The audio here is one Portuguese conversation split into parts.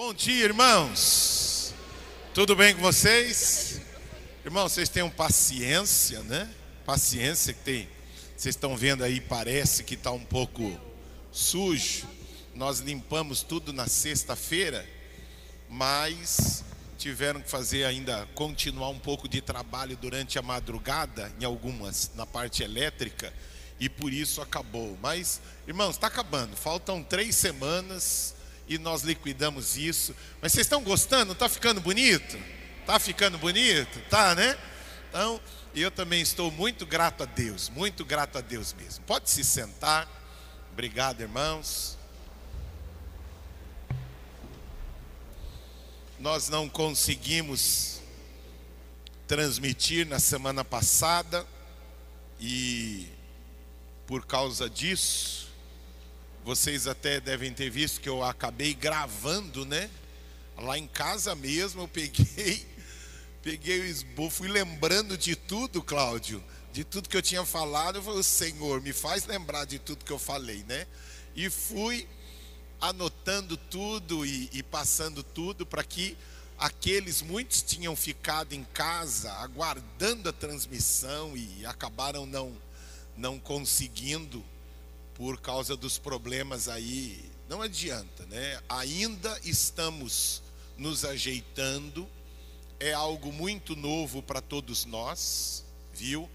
Bom dia, irmãos. Tudo bem com vocês? Irmãos, vocês tenham paciência, né? Paciência que tem. Vocês estão vendo aí, parece que está um pouco sujo. Nós limpamos tudo na sexta-feira, mas tiveram que fazer ainda continuar um pouco de trabalho durante a madrugada em algumas na parte elétrica e por isso acabou. Mas, irmãos, está acabando. Faltam três semanas e nós liquidamos isso. Mas vocês estão gostando? Está ficando bonito? Está ficando bonito? Tá, né? Então, eu também estou muito grato a Deus, muito grato a Deus mesmo. Pode se sentar. Obrigado, irmãos. Nós não conseguimos transmitir na semana passada e por causa disso, vocês até devem ter visto que eu acabei gravando, né? Lá em casa mesmo eu peguei, peguei o esboço, fui lembrando de tudo, Cláudio, de tudo que eu tinha falado. Eu falei, Senhor, me faz lembrar de tudo que eu falei, né? E fui anotando tudo e, e passando tudo para que aqueles, muitos tinham ficado em casa aguardando a transmissão e acabaram não, não conseguindo por causa dos problemas aí. Não adianta, né? Ainda estamos nos ajeitando, é algo muito novo para todos nós, viu?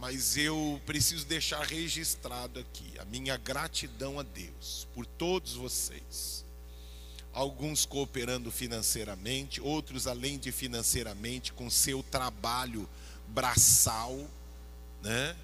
mas eu preciso deixar registrado aqui a minha gratidão a Deus por todos vocês. Alguns cooperando financeiramente, outros além de financeiramente, com seu trabalho braçal, né?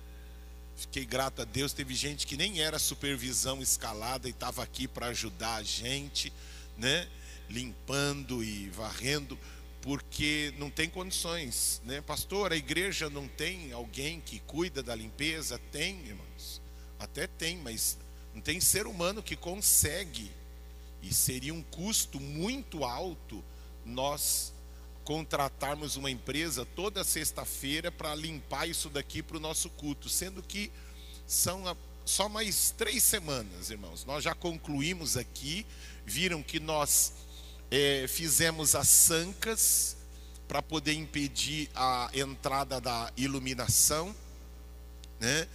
Fiquei grato a Deus. Teve gente que nem era supervisão escalada e estava aqui para ajudar a gente, né? Limpando e varrendo porque não tem condições, né? Pastor, a igreja não tem alguém que cuida da limpeza? Tem, irmãos. Até tem, mas não tem ser humano que consegue. E seria um custo muito alto nós contratarmos uma empresa toda sexta-feira para limpar isso daqui para o nosso culto, sendo que são só mais três semanas, irmãos. Nós já concluímos aqui, viram que nós é, fizemos as sancas para poder impedir a entrada da iluminação, né?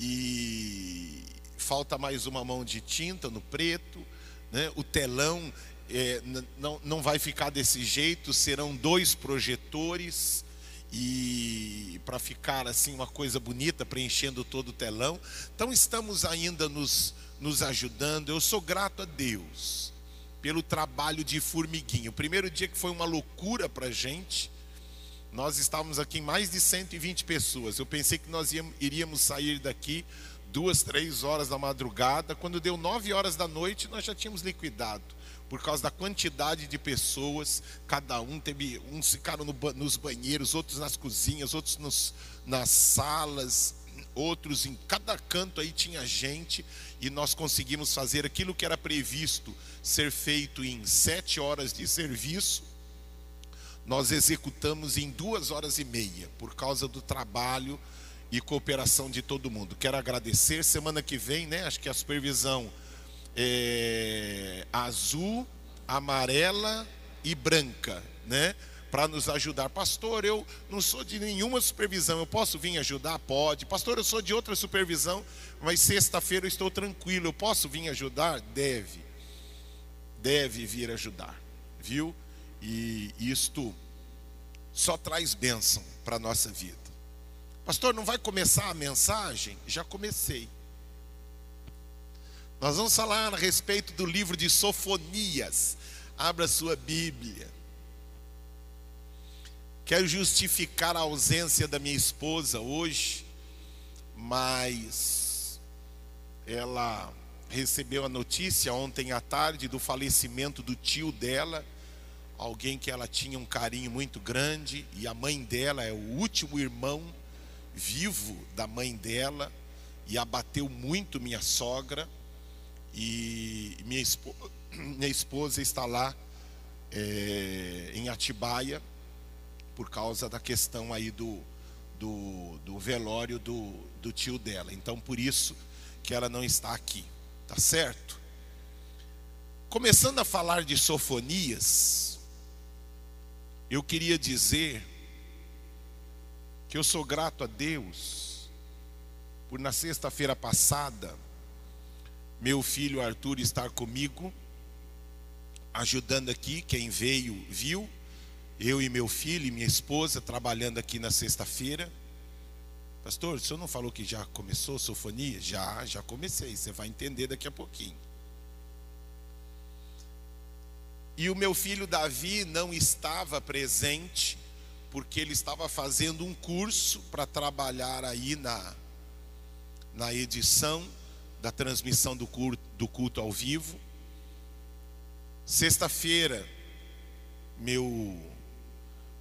E falta mais uma mão de tinta no preto, né? O telão é, não, não vai ficar desse jeito, serão dois projetores e para ficar assim uma coisa bonita, preenchendo todo o telão. Então estamos ainda nos, nos ajudando. Eu sou grato a Deus pelo trabalho de formiguinha. O primeiro dia que foi uma loucura para a gente, nós estávamos aqui em mais de 120 pessoas. Eu pensei que nós iríamos sair daqui duas, três horas da madrugada. Quando deu nove horas da noite, nós já tínhamos liquidado. Por causa da quantidade de pessoas, cada um teve. Uns ficaram no, nos banheiros, outros nas cozinhas, outros nos, nas salas, outros em cada canto aí tinha gente e nós conseguimos fazer aquilo que era previsto ser feito em sete horas de serviço, nós executamos em duas horas e meia, por causa do trabalho e cooperação de todo mundo. Quero agradecer. Semana que vem, né? Acho que a supervisão é azul, amarela e branca, né? para nos ajudar. Pastor, eu não sou de nenhuma supervisão, eu posso vir ajudar? Pode. Pastor, eu sou de outra supervisão, mas sexta-feira eu estou tranquilo, eu posso vir ajudar? Deve. Deve vir ajudar, viu? E isto só traz bênção para a nossa vida. Pastor, não vai começar a mensagem? Já comecei. Nós vamos falar a respeito do livro de Sofonias. Abra sua Bíblia. Quero justificar a ausência da minha esposa hoje, mas ela recebeu a notícia ontem à tarde do falecimento do tio dela, alguém que ela tinha um carinho muito grande, e a mãe dela é o último irmão vivo da mãe dela, e abateu muito minha sogra, e minha esposa, minha esposa está lá é, em Atibaia por causa da questão aí do, do, do velório do, do tio dela. Então, por isso que ela não está aqui, tá certo? começando a falar de Sofonias, eu queria dizer que eu sou grato a Deus por na sexta-feira passada meu filho Arthur estar comigo, ajudando aqui, quem veio viu, eu e meu filho e minha esposa trabalhando aqui na sexta-feira. Pastor, o senhor não falou que já começou sofonia? Já, já comecei, você vai entender daqui a pouquinho. E o meu filho Davi não estava presente, porque ele estava fazendo um curso para trabalhar aí na, na edição da transmissão do culto, do culto ao vivo. Sexta-feira, meu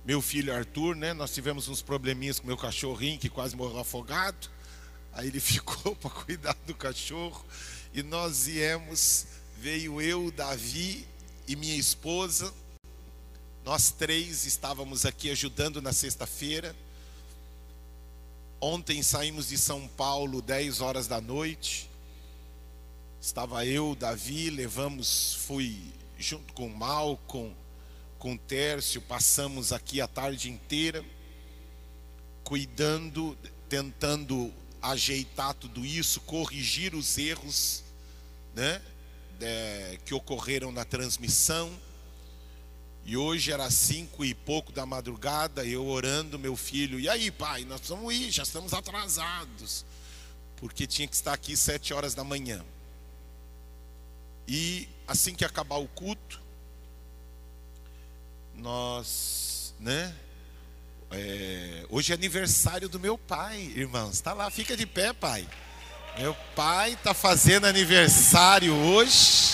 meu filho Arthur, né? Nós tivemos uns probleminhas com meu cachorrinho que quase morreu afogado. Aí ele ficou para cuidar do cachorro e nós viemos, veio eu, Davi e minha esposa. Nós três estávamos aqui ajudando na sexta-feira. Ontem saímos de São Paulo 10 horas da noite. Estava eu, Davi, levamos, fui junto com o Malcolm, com Tércio, passamos aqui a tarde inteira, cuidando, tentando ajeitar tudo isso, corrigir os erros né, de, que ocorreram na transmissão. E hoje era cinco e pouco da madrugada, eu orando, meu filho, e aí, pai, nós vamos ir, já estamos atrasados, porque tinha que estar aqui sete horas da manhã. E assim que acabar o culto, nós, né? É, hoje é aniversário do meu pai, irmãos. Está lá, fica de pé, pai. Meu pai está fazendo aniversário hoje,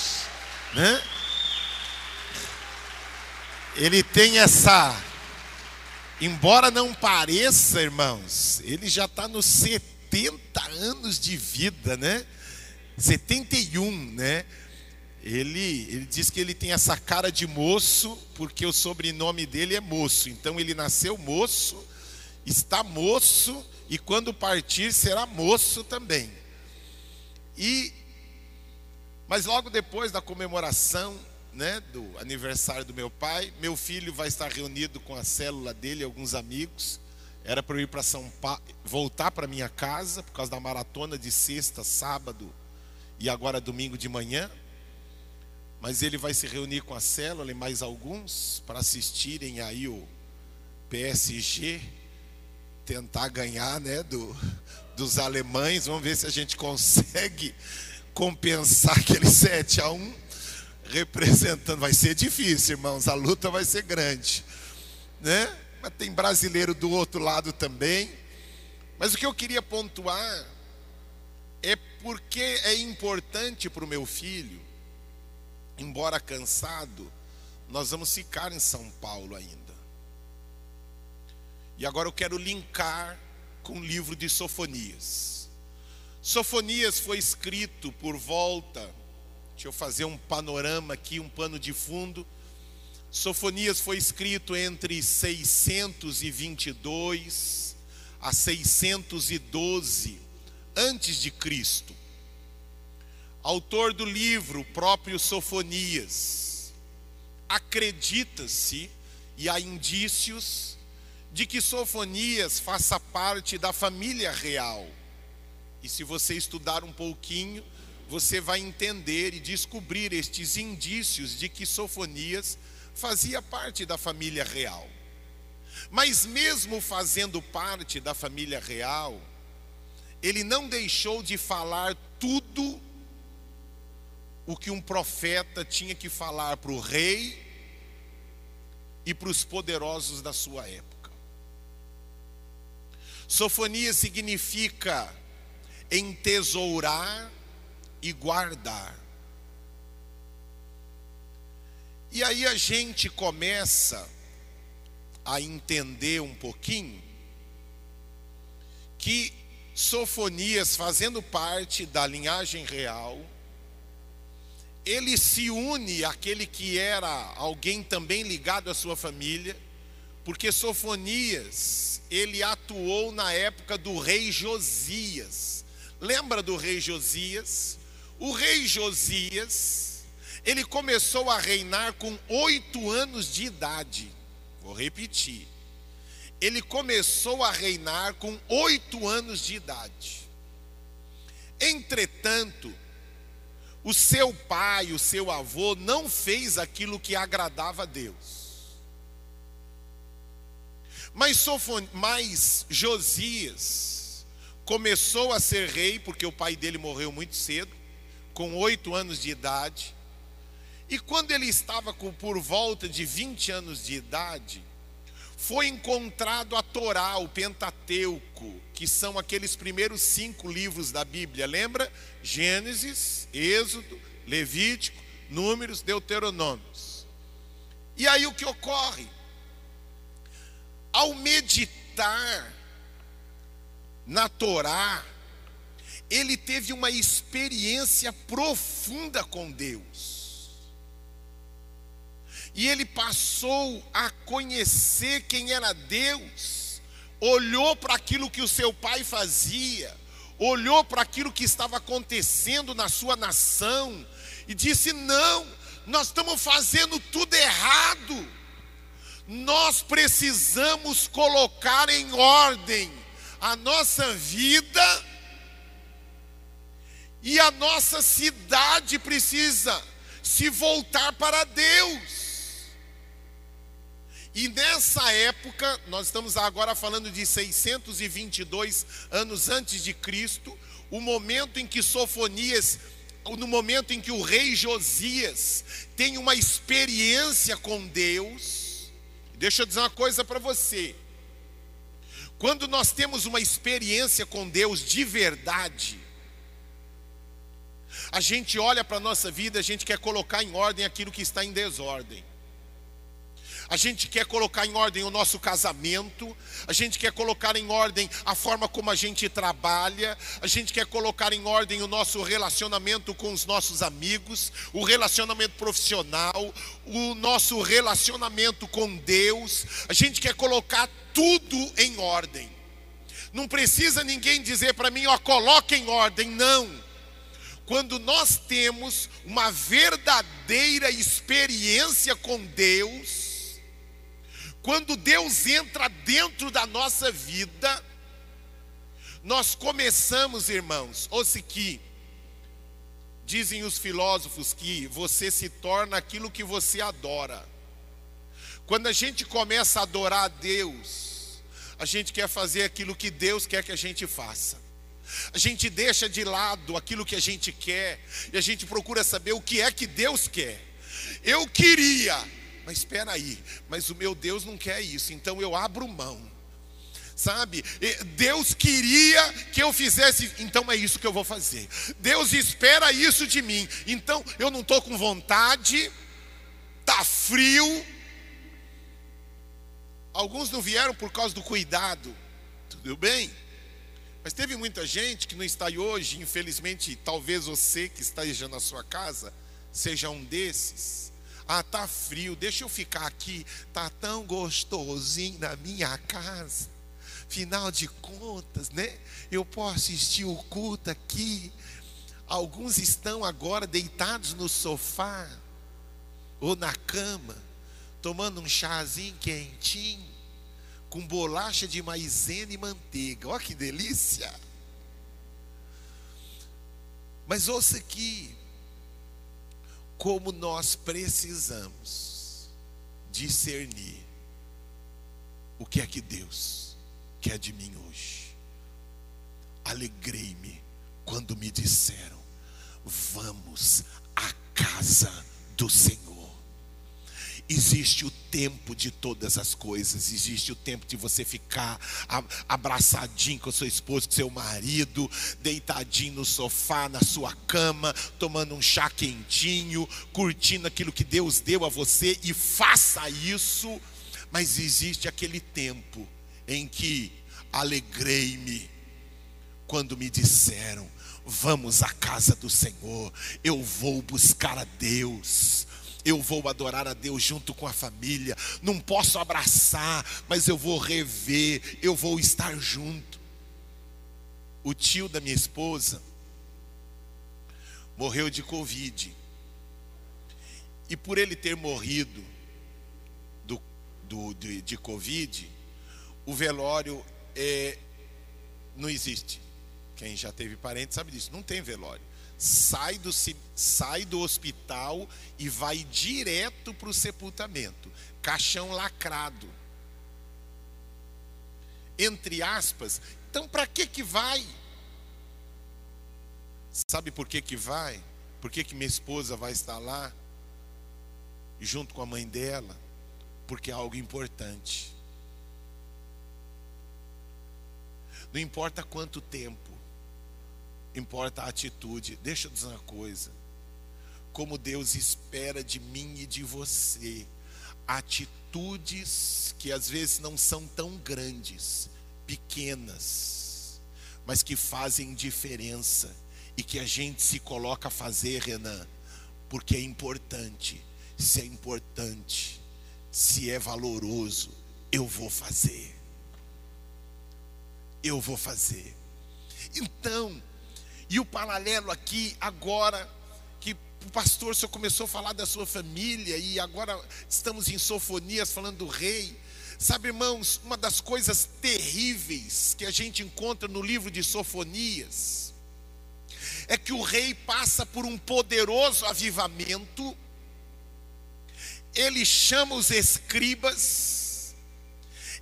né? Ele tem essa, embora não pareça, irmãos, ele já está nos 70 anos de vida, né? 71, né? Ele, ele diz que ele tem essa cara de moço, porque o sobrenome dele é moço. Então ele nasceu moço, está moço, e quando partir será moço também. E mas logo depois da comemoração, né, do aniversário do meu pai, meu filho vai estar reunido com a célula dele, alguns amigos. Era para eu ir para São Paulo, voltar para minha casa por causa da maratona de sexta, sábado e agora domingo de manhã. Mas ele vai se reunir com a célula e mais alguns para assistirem aí o PSG tentar ganhar, né, do, dos alemães. Vamos ver se a gente consegue compensar aquele 7 a 1 representando. Vai ser difícil, irmãos. A luta vai ser grande, né? Mas tem brasileiro do outro lado também. Mas o que eu queria pontuar é porque é importante para o meu filho embora cansado, nós vamos ficar em São Paulo ainda. E agora eu quero linkar com o livro de Sofonias. Sofonias foi escrito por volta, deixa eu fazer um panorama aqui, um pano de fundo. Sofonias foi escrito entre 622 a 612 antes de Cristo. Autor do livro, próprio Sofonias. Acredita-se e há indícios de que Sofonias faça parte da família real. E se você estudar um pouquinho, você vai entender e descobrir estes indícios de que Sofonias fazia parte da família real. Mas mesmo fazendo parte da família real, ele não deixou de falar tudo o que um profeta tinha que falar para o rei e para os poderosos da sua época. Sofonia significa entesourar e guardar. E aí a gente começa a entender um pouquinho que Sofonias, fazendo parte da linhagem real, ele se une àquele que era alguém também ligado à sua família, porque Sofonias, ele atuou na época do rei Josias. Lembra do rei Josias? O rei Josias Ele começou a reinar com oito anos de idade. Vou repetir. Ele começou a reinar com oito anos de idade. Entretanto, o seu pai, o seu avô, não fez aquilo que agradava a Deus. Mas, Sofon, mas Josias começou a ser rei, porque o pai dele morreu muito cedo, com oito anos de idade. E quando ele estava com, por volta de 20 anos de idade, foi encontrado a Torá, o Pentateuco, que são aqueles primeiros cinco livros da Bíblia. Lembra? Gênesis, Êxodo, Levítico, Números, Deuteronômios. E aí o que ocorre? Ao meditar na Torá, ele teve uma experiência profunda com Deus. E ele passou a conhecer quem era Deus, olhou para aquilo que o seu pai fazia, olhou para aquilo que estava acontecendo na sua nação e disse: Não, nós estamos fazendo tudo errado. Nós precisamos colocar em ordem a nossa vida e a nossa cidade precisa se voltar para Deus. E nessa época, nós estamos agora falando de 622 anos antes de Cristo, o momento em que Sofonias, no momento em que o rei Josias tem uma experiência com Deus. Deixa eu dizer uma coisa para você. Quando nós temos uma experiência com Deus de verdade, a gente olha para a nossa vida, a gente quer colocar em ordem aquilo que está em desordem. A gente quer colocar em ordem o nosso casamento, a gente quer colocar em ordem a forma como a gente trabalha, a gente quer colocar em ordem o nosso relacionamento com os nossos amigos, o relacionamento profissional, o nosso relacionamento com Deus, a gente quer colocar tudo em ordem. Não precisa ninguém dizer para mim, ó, coloque em ordem, não quando nós temos uma verdadeira experiência com Deus, quando Deus entra dentro da nossa vida, nós começamos, irmãos, ou se que dizem os filósofos que você se torna aquilo que você adora. Quando a gente começa a adorar a Deus, a gente quer fazer aquilo que Deus quer que a gente faça. A gente deixa de lado aquilo que a gente quer e a gente procura saber o que é que Deus quer. Eu queria, mas espera aí, mas o meu Deus não quer isso, então eu abro mão. Sabe? Deus queria que eu fizesse, então é isso que eu vou fazer. Deus espera isso de mim. Então eu não estou com vontade, tá frio. Alguns não vieram por causa do cuidado. Tudo bem? Mas teve muita gente que não está aí hoje, infelizmente, talvez você que esteja na sua casa seja um desses. Ah, tá frio, deixa eu ficar aqui, tá tão gostosinho na minha casa. Final de contas, né? Eu posso assistir o culto aqui. Alguns estão agora deitados no sofá ou na cama, tomando um chazinho quentinho com bolacha de maisena e manteiga. Olha que delícia! Mas ouça aqui, como nós precisamos discernir o que é que Deus quer de mim hoje. Alegrei-me quando me disseram: vamos à casa do Senhor. Existe o tempo de todas as coisas, existe o tempo de você ficar abraçadinho com sua esposa, com seu marido, deitadinho no sofá, na sua cama, tomando um chá quentinho, curtindo aquilo que Deus deu a você. E faça isso. Mas existe aquele tempo em que alegrei-me quando me disseram: Vamos à casa do Senhor, eu vou buscar a Deus eu vou adorar a Deus junto com a família. Não posso abraçar, mas eu vou rever, eu vou estar junto. O tio da minha esposa morreu de Covid. E por ele ter morrido do, do, de, de Covid, o velório é, não existe. Quem já teve parente sabe disso, não tem velório. Sai do, sai do hospital e vai direto para o sepultamento. Caixão lacrado. Entre aspas. Então, para que que vai? Sabe por que que vai? Por que que minha esposa vai estar lá? Junto com a mãe dela? Porque é algo importante. Não importa quanto tempo, importa a atitude. Deixa eu dizer uma coisa. Como Deus espera de mim e de você, atitudes que às vezes não são tão grandes, pequenas, mas que fazem diferença e que a gente se coloca a fazer, Renan, porque é importante. Se é importante, se é valoroso, eu vou fazer eu vou fazer. Então, e o paralelo aqui, agora que o pastor só começou a falar da sua família, e agora estamos em Sofonias falando do rei. Sabe, irmãos, uma das coisas terríveis que a gente encontra no livro de Sofonias é que o rei passa por um poderoso avivamento, ele chama os escribas,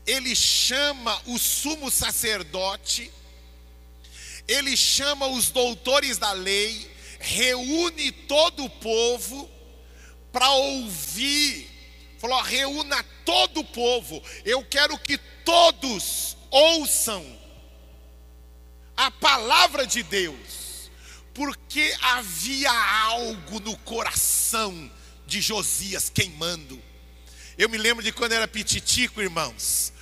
ele chama o sumo sacerdote, ele chama os doutores da lei, reúne todo o povo para ouvir. Falou: reúna todo o povo. Eu quero que todos ouçam a palavra de Deus, porque havia algo no coração de Josias queimando. Eu me lembro de quando era pititico, irmãos.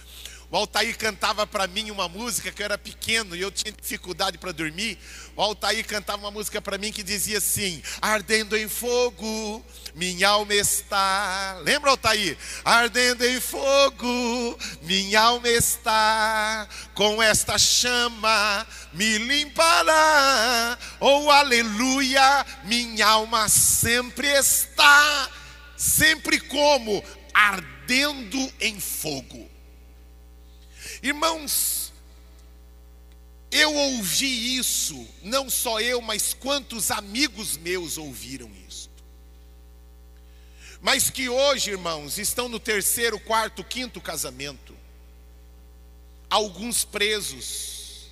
O Altair cantava para mim uma música que eu era pequeno e eu tinha dificuldade para dormir. O Altair cantava uma música para mim que dizia assim: Ardendo em fogo, minha alma está. Lembra, Altair? Ardendo em fogo, minha alma está. Com esta chama me limpará. Oh, aleluia, minha alma sempre está. Sempre como? Ardendo em fogo. Irmãos, eu ouvi isso, não só eu, mas quantos amigos meus ouviram isso. Mas que hoje, irmãos, estão no terceiro, quarto, quinto casamento. Alguns presos,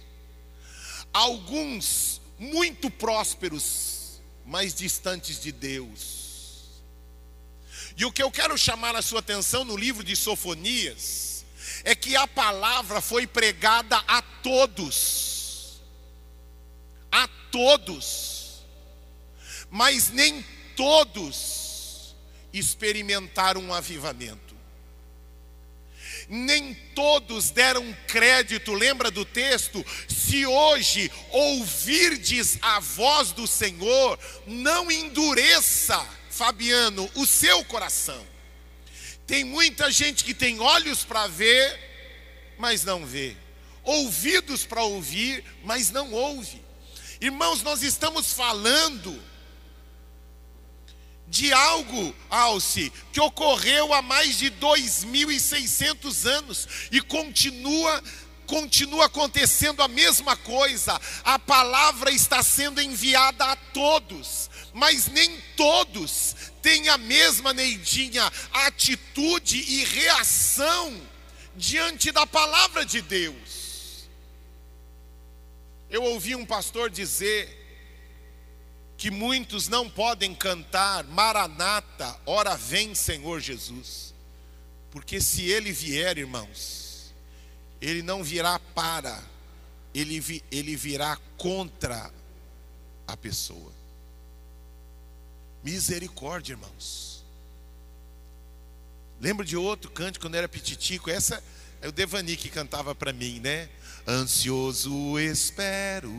alguns muito prósperos, mas distantes de Deus. E o que eu quero chamar a sua atenção no livro de Sofonias, é que a palavra foi pregada a todos. A todos. Mas nem todos experimentaram um avivamento. Nem todos deram crédito, lembra do texto? Se hoje ouvirdes a voz do Senhor, não endureça, Fabiano, o seu coração. Tem muita gente que tem olhos para ver, mas não vê, ouvidos para ouvir, mas não ouve. Irmãos, nós estamos falando de algo, Alce, que ocorreu há mais de 2.600 anos e continua continua acontecendo a mesma coisa. A palavra está sendo enviada a todos, mas nem todos têm a mesma neidinha atitude e reação diante da palavra de Deus. Eu ouvi um pastor dizer que muitos não podem cantar Maranata, ora vem Senhor Jesus, porque se ele vier, irmãos, ele não virá para, ele, vi, ele virá contra a pessoa. Misericórdia, irmãos. Lembro de outro canto quando era pititico, essa é o Devani que cantava para mim, né? Ansioso espero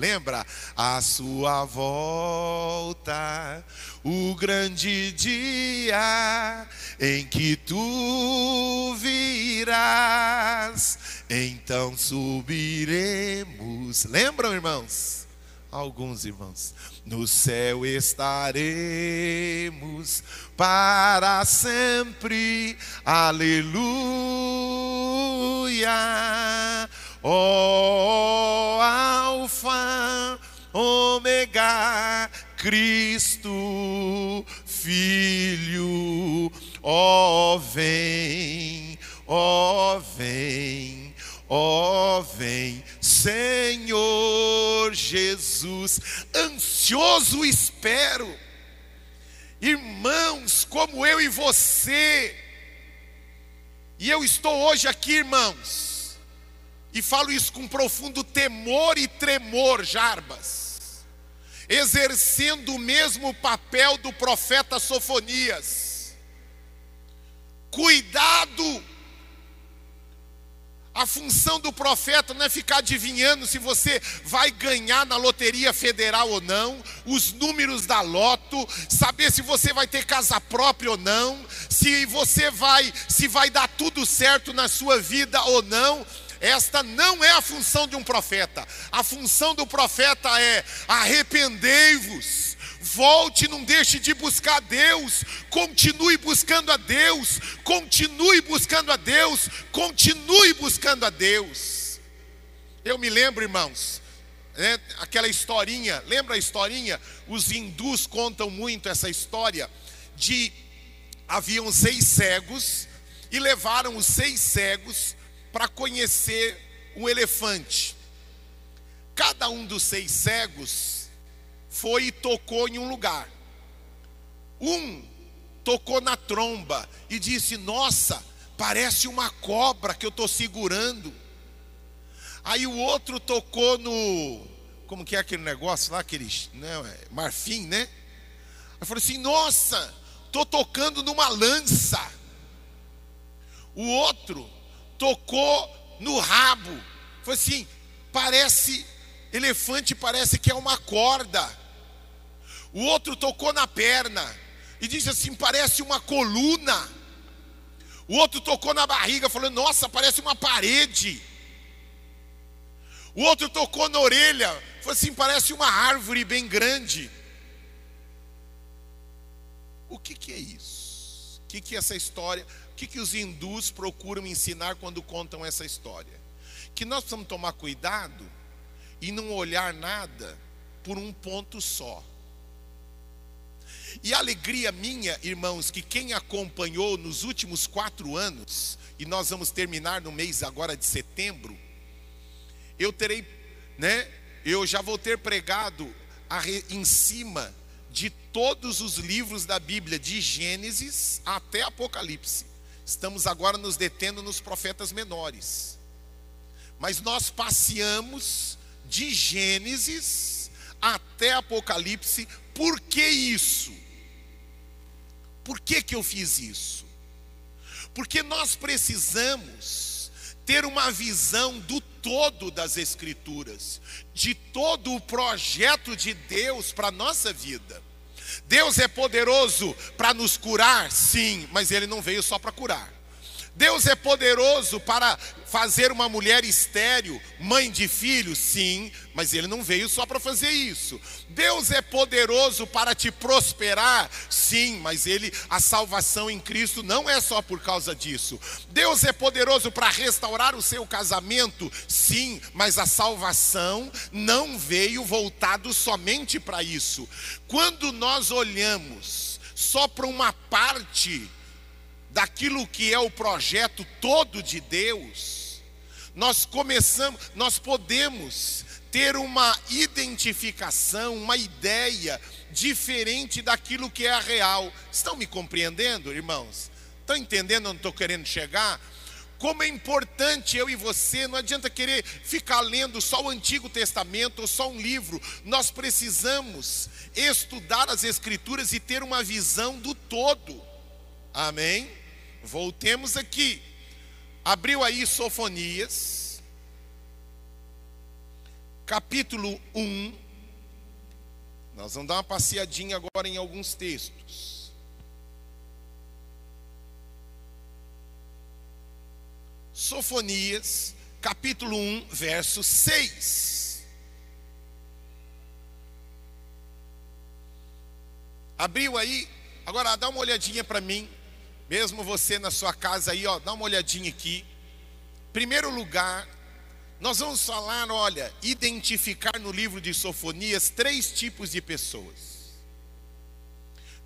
Lembra? A sua volta, o grande dia em que tu virás, então subiremos. Lembram, irmãos? Alguns irmãos. No céu estaremos para sempre, aleluia. Oh, Alfa, Ômega, Cristo, Filho, ó oh, vem, ó oh, vem, ó vem, Senhor Jesus, ansioso espero, irmãos, como eu e você, e eu estou hoje aqui, irmãos, e falo isso com profundo temor e tremor, Jarbas, exercendo o mesmo papel do profeta Sofonias. Cuidado! A função do profeta não é ficar adivinhando se você vai ganhar na loteria federal ou não, os números da loto, saber se você vai ter casa própria ou não, se você vai, se vai dar tudo certo na sua vida ou não. Esta não é a função de um profeta. A função do profeta é: arrependei-vos, volte, não deixe de buscar Deus, continue buscando a Deus, continue buscando a Deus, continue buscando a Deus. Eu me lembro, irmãos, né, aquela historinha, lembra a historinha? Os hindus contam muito essa história de haviam seis cegos e levaram os seis cegos para conhecer um elefante. Cada um dos seis cegos foi e tocou em um lugar. Um tocou na tromba e disse: Nossa, parece uma cobra que eu estou segurando. Aí o outro tocou no. Como que é aquele negócio lá, aquele né, marfim, né? Aí falou assim: Nossa, estou tocando numa lança. O outro tocou no rabo. Foi assim, parece elefante, parece que é uma corda. O outro tocou na perna e disse assim, parece uma coluna. O outro tocou na barriga, falando: "Nossa, parece uma parede". O outro tocou na orelha, falou assim: "Parece uma árvore bem grande". O que, que é isso? O que, que é essa história? que, que os hindus procuram ensinar quando contam essa história? Que nós precisamos tomar cuidado e não olhar nada por um ponto só. E a alegria minha, irmãos, que quem acompanhou nos últimos quatro anos, e nós vamos terminar no mês agora de setembro, eu terei, né? Eu já vou ter pregado a, em cima de todos os livros da Bíblia, de Gênesis até Apocalipse. Estamos agora nos detendo nos profetas menores. Mas nós passeamos de Gênesis até Apocalipse. Por que isso? Por que, que eu fiz isso? Porque nós precisamos ter uma visão do todo das Escrituras, de todo o projeto de Deus para a nossa vida. Deus é poderoso para nos curar? Sim, mas Ele não veio só para curar. Deus é poderoso para fazer uma mulher estéril, mãe de filhos? Sim, mas ele não veio só para fazer isso. Deus é poderoso para te prosperar? Sim, mas ele a salvação em Cristo não é só por causa disso. Deus é poderoso para restaurar o seu casamento? Sim, mas a salvação não veio voltado somente para isso. Quando nós olhamos só para uma parte daquilo que é o projeto todo de Deus, nós começamos, nós podemos ter uma identificação, uma ideia diferente daquilo que é a real. Estão me compreendendo, irmãos? Estão entendendo onde estou querendo chegar? Como é importante eu e você, não adianta querer ficar lendo só o Antigo Testamento ou só um livro, nós precisamos estudar as Escrituras e ter uma visão do todo, amém? Voltemos aqui. Abriu aí Sofonias, capítulo 1. Nós vamos dar uma passeadinha agora em alguns textos. Sofonias, capítulo 1, verso 6. Abriu aí, agora dá uma olhadinha para mim mesmo você na sua casa aí, ó, dá uma olhadinha aqui. Primeiro lugar, nós vamos falar, olha, identificar no livro de Sofonias três tipos de pessoas.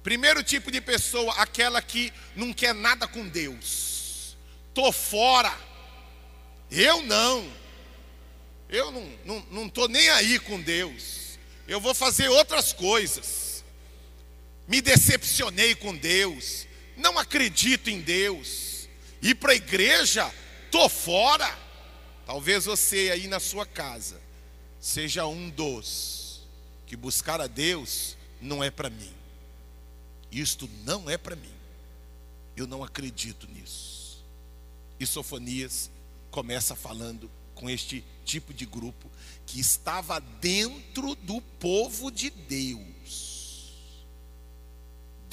Primeiro tipo de pessoa, aquela que não quer nada com Deus. Tô fora. Eu não. Eu não não, não tô nem aí com Deus. Eu vou fazer outras coisas. Me decepcionei com Deus. Não acredito em Deus. Ir para a igreja, tô fora. Talvez você aí na sua casa seja um dos que buscar a Deus não é para mim. Isto não é para mim. Eu não acredito nisso. E Sofonias começa falando com este tipo de grupo que estava dentro do povo de Deus.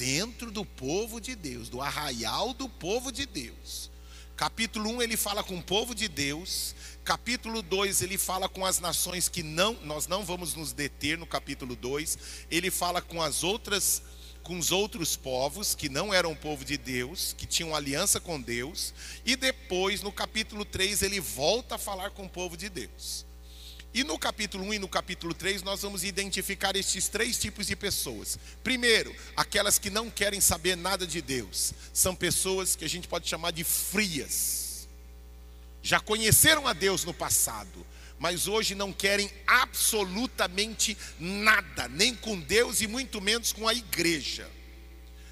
Dentro do povo de Deus, do arraial do povo de Deus. Capítulo 1 ele fala com o povo de Deus, capítulo 2 ele fala com as nações que não, nós não vamos nos deter no capítulo 2, ele fala com as outras com os outros povos que não eram povo de Deus, que tinham aliança com Deus, e depois no capítulo 3 ele volta a falar com o povo de Deus. E no capítulo 1 e no capítulo 3 nós vamos identificar estes três tipos de pessoas. Primeiro, aquelas que não querem saber nada de Deus. São pessoas que a gente pode chamar de frias. Já conheceram a Deus no passado, mas hoje não querem absolutamente nada, nem com Deus e muito menos com a igreja.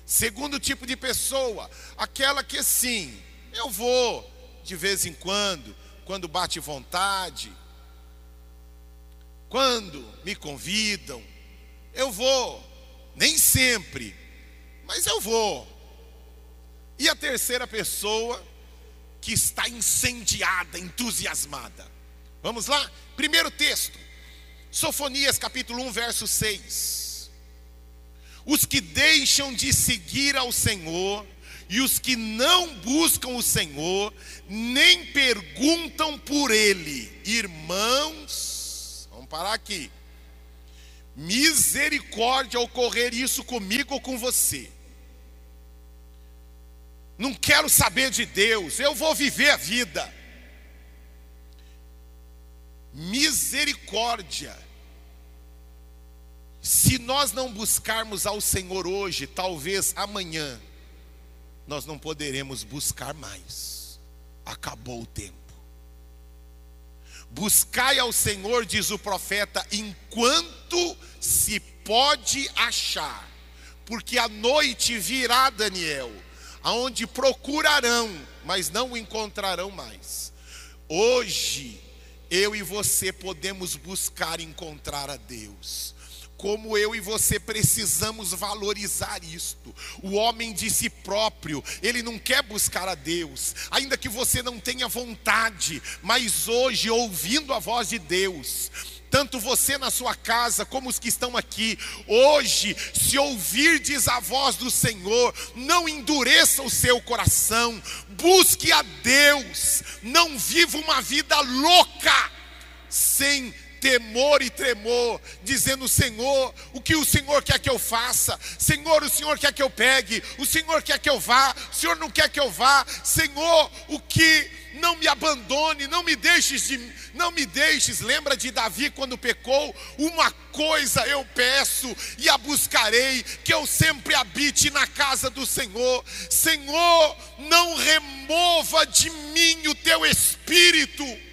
Segundo tipo de pessoa, aquela que sim, eu vou de vez em quando, quando bate vontade, quando me convidam, eu vou, nem sempre, mas eu vou. E a terceira pessoa que está incendiada, entusiasmada. Vamos lá? Primeiro texto, Sofonias capítulo 1, verso 6. Os que deixam de seguir ao Senhor e os que não buscam o Senhor, nem perguntam por Ele, irmãos parar aqui. Misericórdia ocorrer isso comigo ou com você. Não quero saber de Deus, eu vou viver a vida. Misericórdia. Se nós não buscarmos ao Senhor hoje, talvez amanhã, nós não poderemos buscar mais. Acabou o tempo. Buscai ao Senhor, diz o profeta, enquanto se pode achar, porque a noite virá, Daniel, aonde procurarão, mas não o encontrarão mais. Hoje, eu e você podemos buscar encontrar a Deus como eu e você precisamos valorizar isto. O homem de si próprio, ele não quer buscar a Deus, ainda que você não tenha vontade, mas hoje, ouvindo a voz de Deus, tanto você na sua casa como os que estão aqui, hoje, se ouvirdes a voz do Senhor, não endureça o seu coração, busque a Deus, não viva uma vida louca, sem temor e tremor, dizendo: Senhor, o que o Senhor quer que eu faça? Senhor, o Senhor quer que eu pegue? O Senhor quer que eu vá? O Senhor não quer que eu vá? Senhor, o que não me abandone, não me deixes de, não me deixes. Lembra de Davi quando pecou? Uma coisa eu peço e a buscarei, que eu sempre habite na casa do Senhor. Senhor, não remova de mim o teu espírito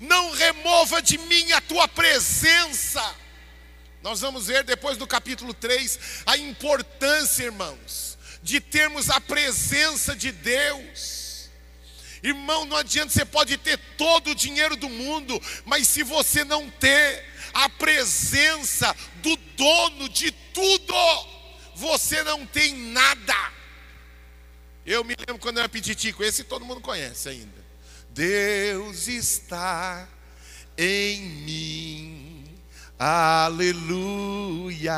não remova de mim a tua presença. Nós vamos ver depois do capítulo 3 a importância, irmãos, de termos a presença de Deus. Irmão, não adianta, você pode ter todo o dinheiro do mundo, mas se você não ter a presença do dono de tudo, você não tem nada. Eu me lembro quando eu era petitico, esse todo mundo conhece ainda. Deus está em mim, aleluia.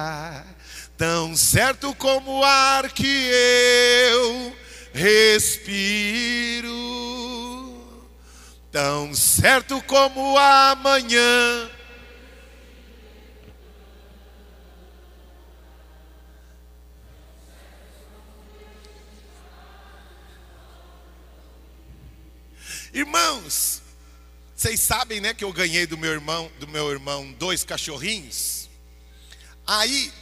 Tão certo como o ar que eu respiro, tão certo como amanhã. Irmãos, vocês sabem, né, que eu ganhei do meu irmão, do meu irmão, dois cachorrinhos. Aí,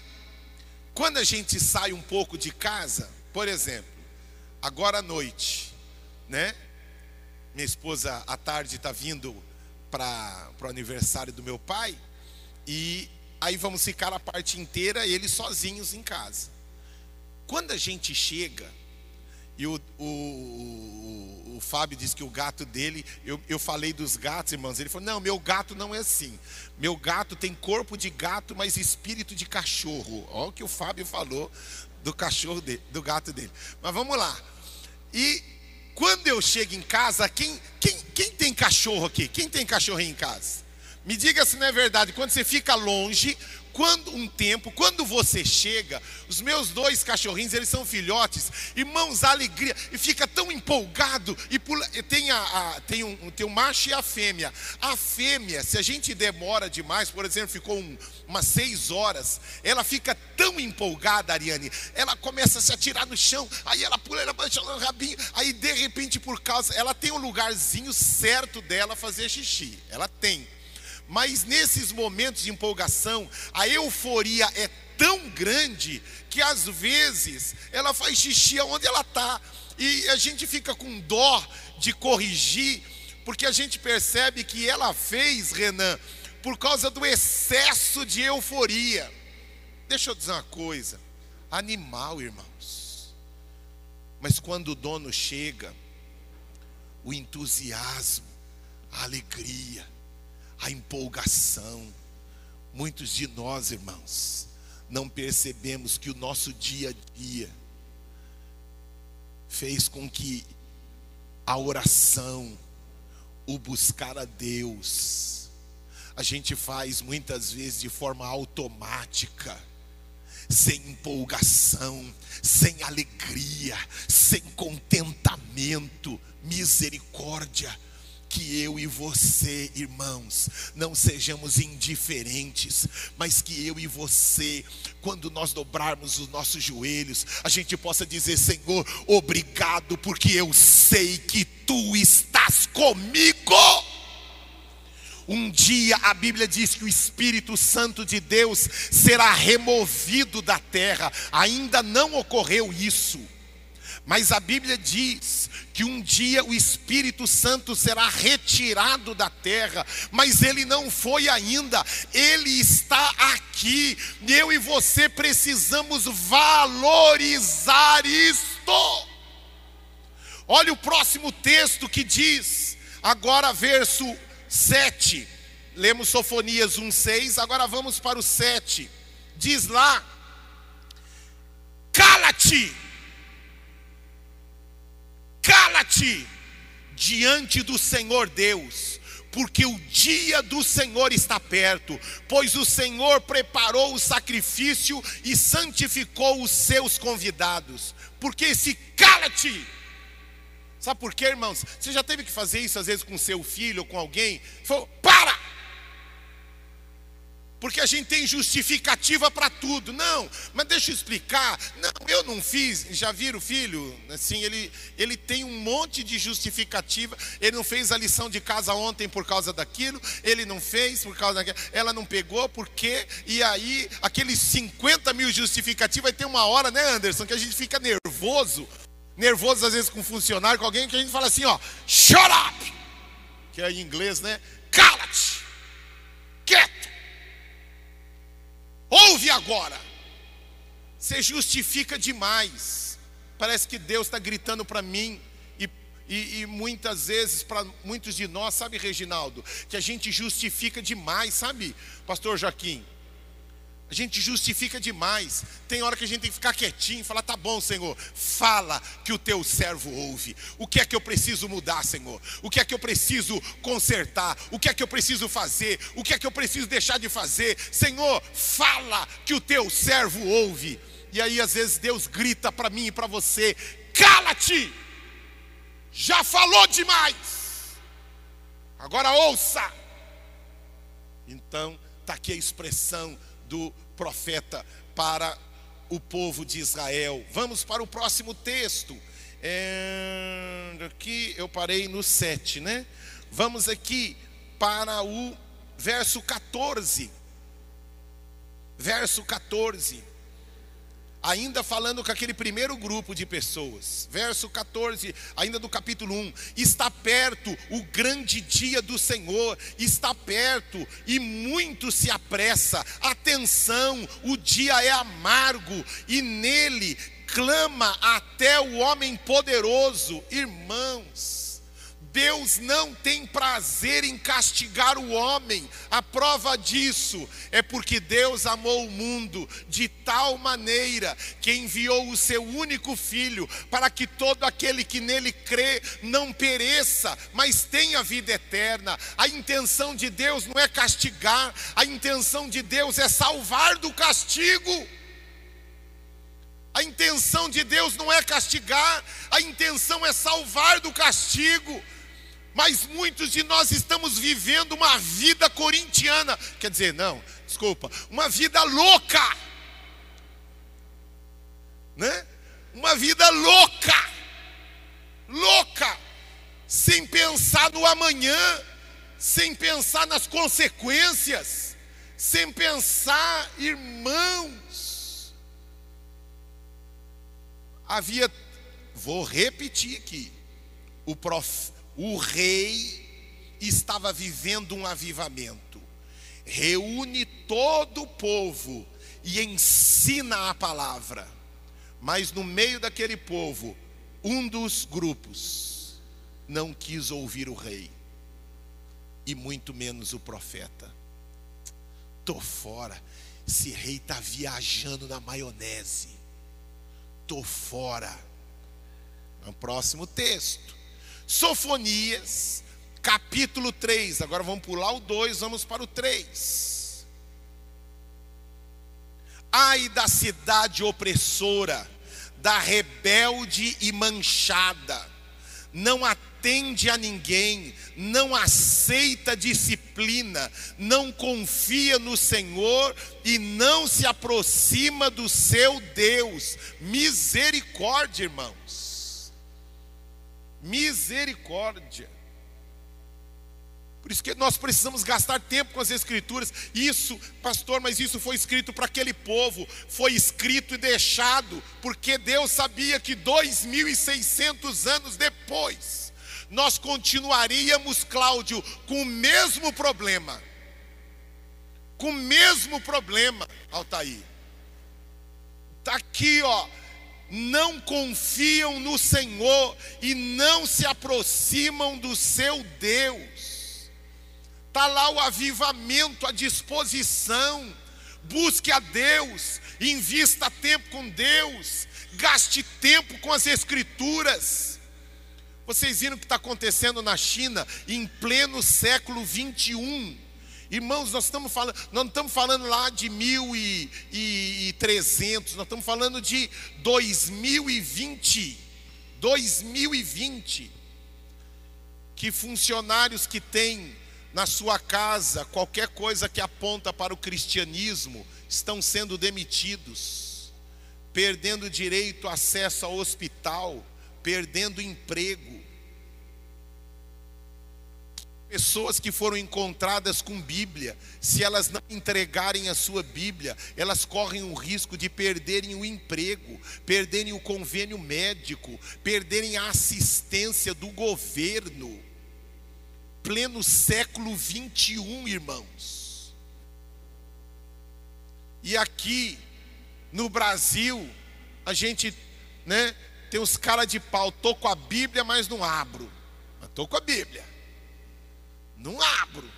quando a gente sai um pouco de casa, por exemplo, agora à noite, né? Minha esposa à tarde está vindo para o aniversário do meu pai e aí vamos ficar a parte inteira eles sozinhos em casa. Quando a gente chega e o, o, o, o Fábio disse que o gato dele, eu, eu falei dos gatos, irmãos. Ele falou: Não, meu gato não é assim. Meu gato tem corpo de gato, mas espírito de cachorro. Olha o que o Fábio falou do cachorro dele, do gato dele. Mas vamos lá. E quando eu chego em casa, quem, quem, quem tem cachorro aqui? Quem tem cachorrinho em casa? Me diga se não é verdade. Quando você fica longe, quando um tempo, quando você chega, os meus dois cachorrinhos, eles são filhotes, irmãos, alegria, e fica tão empolgado, e pula, tem, a, a, tem, um, tem o macho e a fêmea. A fêmea, se a gente demora demais, por exemplo, ficou um, umas seis horas, ela fica tão empolgada, Ariane, ela começa a se atirar no chão, aí ela pula, ela baixa o rabinho, aí de repente, por causa, ela tem um lugarzinho certo dela fazer xixi, ela tem. Mas nesses momentos de empolgação, a euforia é tão grande que às vezes ela faz xixi onde ela está. E a gente fica com dó de corrigir, porque a gente percebe que ela fez, Renan, por causa do excesso de euforia. Deixa eu dizer uma coisa: animal, irmãos. Mas quando o dono chega, o entusiasmo, a alegria, a empolgação. Muitos de nós, irmãos, não percebemos que o nosso dia a dia fez com que a oração, o buscar a Deus, a gente faz muitas vezes de forma automática, sem empolgação, sem alegria, sem contentamento, misericórdia que eu e você, irmãos, não sejamos indiferentes, mas que eu e você, quando nós dobrarmos os nossos joelhos, a gente possa dizer: Senhor, obrigado, porque eu sei que tu estás comigo. Um dia a Bíblia diz que o Espírito Santo de Deus será removido da terra, ainda não ocorreu isso. Mas a Bíblia diz que um dia o Espírito Santo será retirado da terra, mas ele não foi ainda, ele está aqui. Eu e você precisamos valorizar isto. Olha o próximo texto que diz, agora verso 7. Lemos Sofonias 1:6, agora vamos para o 7. Diz lá: Cala-te cala-te diante do Senhor Deus, porque o dia do Senhor está perto, pois o Senhor preparou o sacrifício e santificou os seus convidados. Porque esse cala-te. Sabe por quê, irmãos? Você já teve que fazer isso às vezes com seu filho ou com alguém? Falou, para! Porque a gente tem justificativa para tudo. Não, mas deixa eu explicar. Não, eu não fiz. Já viram o filho? Assim, ele, ele tem um monte de justificativa. Ele não fez a lição de casa ontem por causa daquilo. Ele não fez por causa daquilo. Ela não pegou porque. E aí, aqueles 50 mil justificativas. Vai ter uma hora, né, Anderson, que a gente fica nervoso. Nervoso às vezes com um funcionário, com alguém que a gente fala assim, ó, shut up! Que é em inglês, né? Cala-te! Quieto! Ouve agora. Você justifica demais. Parece que Deus está gritando para mim. E, e, e, muitas vezes, para muitos de nós, sabe, Reginaldo, que a gente justifica demais, sabe, Pastor Joaquim? A gente justifica demais. Tem hora que a gente tem que ficar quietinho e falar: tá bom, Senhor, fala que o teu servo ouve. O que é que eu preciso mudar, Senhor? O que é que eu preciso consertar? O que é que eu preciso fazer? O que é que eu preciso deixar de fazer? Senhor, fala que o teu servo ouve. E aí, às vezes, Deus grita para mim e para você: cala-te! Já falou demais. Agora ouça. Então, está aqui a expressão do profeta para o povo de Israel. Vamos para o próximo texto. É, aqui eu parei no 7, né? Vamos aqui para o verso 14. Verso 14 ainda falando com aquele primeiro grupo de pessoas. Verso 14, ainda do capítulo 1: Está perto o grande dia do Senhor, está perto e muito se apressa. Atenção, o dia é amargo e nele clama até o homem poderoso. Irmãos, Deus não tem prazer em castigar o homem. A prova disso é porque Deus amou o mundo de tal maneira que enviou o seu único filho para que todo aquele que nele crê não pereça, mas tenha vida eterna. A intenção de Deus não é castigar, a intenção de Deus é salvar do castigo. A intenção de Deus não é castigar, a intenção é salvar do castigo mas muitos de nós estamos vivendo uma vida corintiana, quer dizer, não, desculpa, uma vida louca, né? Uma vida louca, louca, sem pensar no amanhã, sem pensar nas consequências, sem pensar, irmãos. Havia, vou repetir aqui, o profeta o rei estava vivendo um avivamento. Reúne todo o povo e ensina a palavra. Mas no meio daquele povo, um dos grupos não quis ouvir o rei, e muito menos o profeta. Tô fora, esse rei está viajando na maionese. Tô fora. No próximo texto. Sofonias, capítulo 3. Agora vamos pular o 2, vamos para o 3. Ai da cidade opressora, da rebelde e manchada, não atende a ninguém, não aceita disciplina, não confia no Senhor e não se aproxima do seu Deus. Misericórdia, irmãos. Misericórdia. Por isso que nós precisamos gastar tempo com as Escrituras. Isso, pastor, mas isso foi escrito para aquele povo, foi escrito e deixado, porque Deus sabia que 2.600 anos depois, nós continuaríamos, Cláudio, com o mesmo problema. Com o mesmo problema, Altair. Está aqui, ó não confiam no Senhor e não se aproximam do seu Deus. Está lá o avivamento, a disposição. Busque a Deus, invista tempo com Deus, gaste tempo com as Escrituras. Vocês viram o que está acontecendo na China em pleno século 21? Irmãos, nós estamos falando, nós não estamos falando lá de 1300, nós estamos falando de 2020. 2020. Que funcionários que têm na sua casa qualquer coisa que aponta para o cristianismo estão sendo demitidos, perdendo direito acesso ao hospital, perdendo emprego Pessoas que foram encontradas com Bíblia, se elas não entregarem a sua Bíblia, elas correm o risco de perderem o emprego, perderem o convênio médico, perderem a assistência do governo. Pleno século 21, irmãos. E aqui no Brasil, a gente, né, tem os cara de pau, tô com a Bíblia, mas não abro. Mas tô com a Bíblia. Não abro,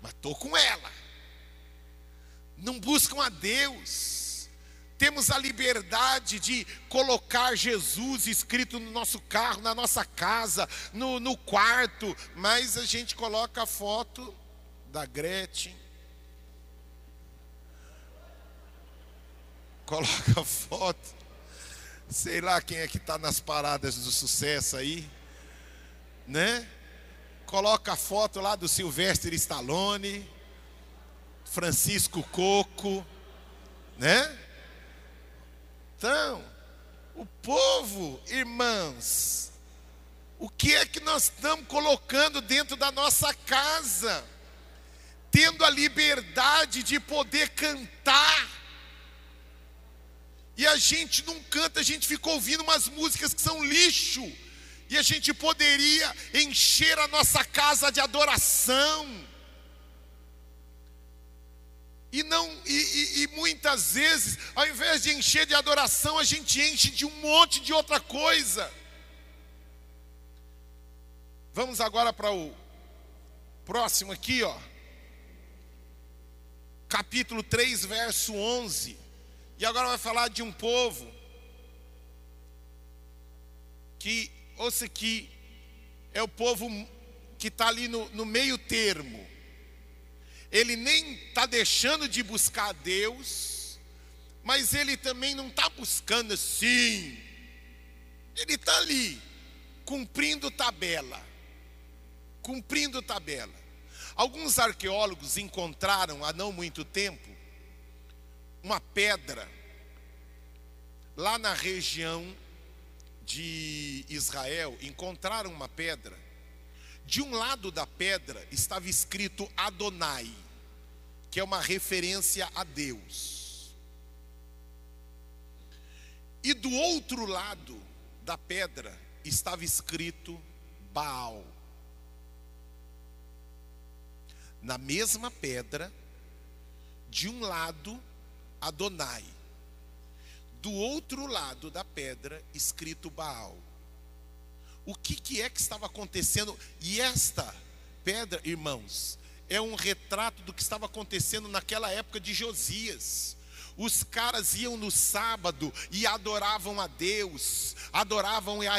mas estou com ela. Não buscam a Deus. Temos a liberdade de colocar Jesus escrito no nosso carro, na nossa casa, no, no quarto, mas a gente coloca a foto da Gretchen. Coloca a foto. Sei lá quem é que está nas paradas do sucesso aí, né? Coloca a foto lá do Sylvester Stallone, Francisco Coco, né? Então, o povo, irmãos, O que é que nós estamos colocando dentro da nossa casa? Tendo a liberdade de poder cantar. E a gente não canta, a gente fica ouvindo umas músicas que são lixo. E a gente poderia encher a nossa casa de adoração. E não e, e, e, muitas vezes, ao invés de encher de adoração, a gente enche de um monte de outra coisa. Vamos agora para o próximo aqui, ó. Capítulo 3, verso 11. E agora vai falar de um povo que, ouça aqui, é o povo que está ali no, no meio termo. Ele nem está deixando de buscar a Deus, mas ele também não está buscando assim. Ele está ali, cumprindo tabela cumprindo tabela. Alguns arqueólogos encontraram há não muito tempo uma pedra lá na região de Israel, encontraram uma pedra. De um lado da pedra estava escrito Adonai, que é uma referência a Deus. E do outro lado da pedra estava escrito Baal na mesma pedra, de um lado Adonai, do outro lado da pedra escrito Baal. O que, que é que estava acontecendo? E esta pedra, irmãos, é um retrato do que estava acontecendo naquela época de Josias. Os caras iam no sábado e adoravam a Deus, adoravam a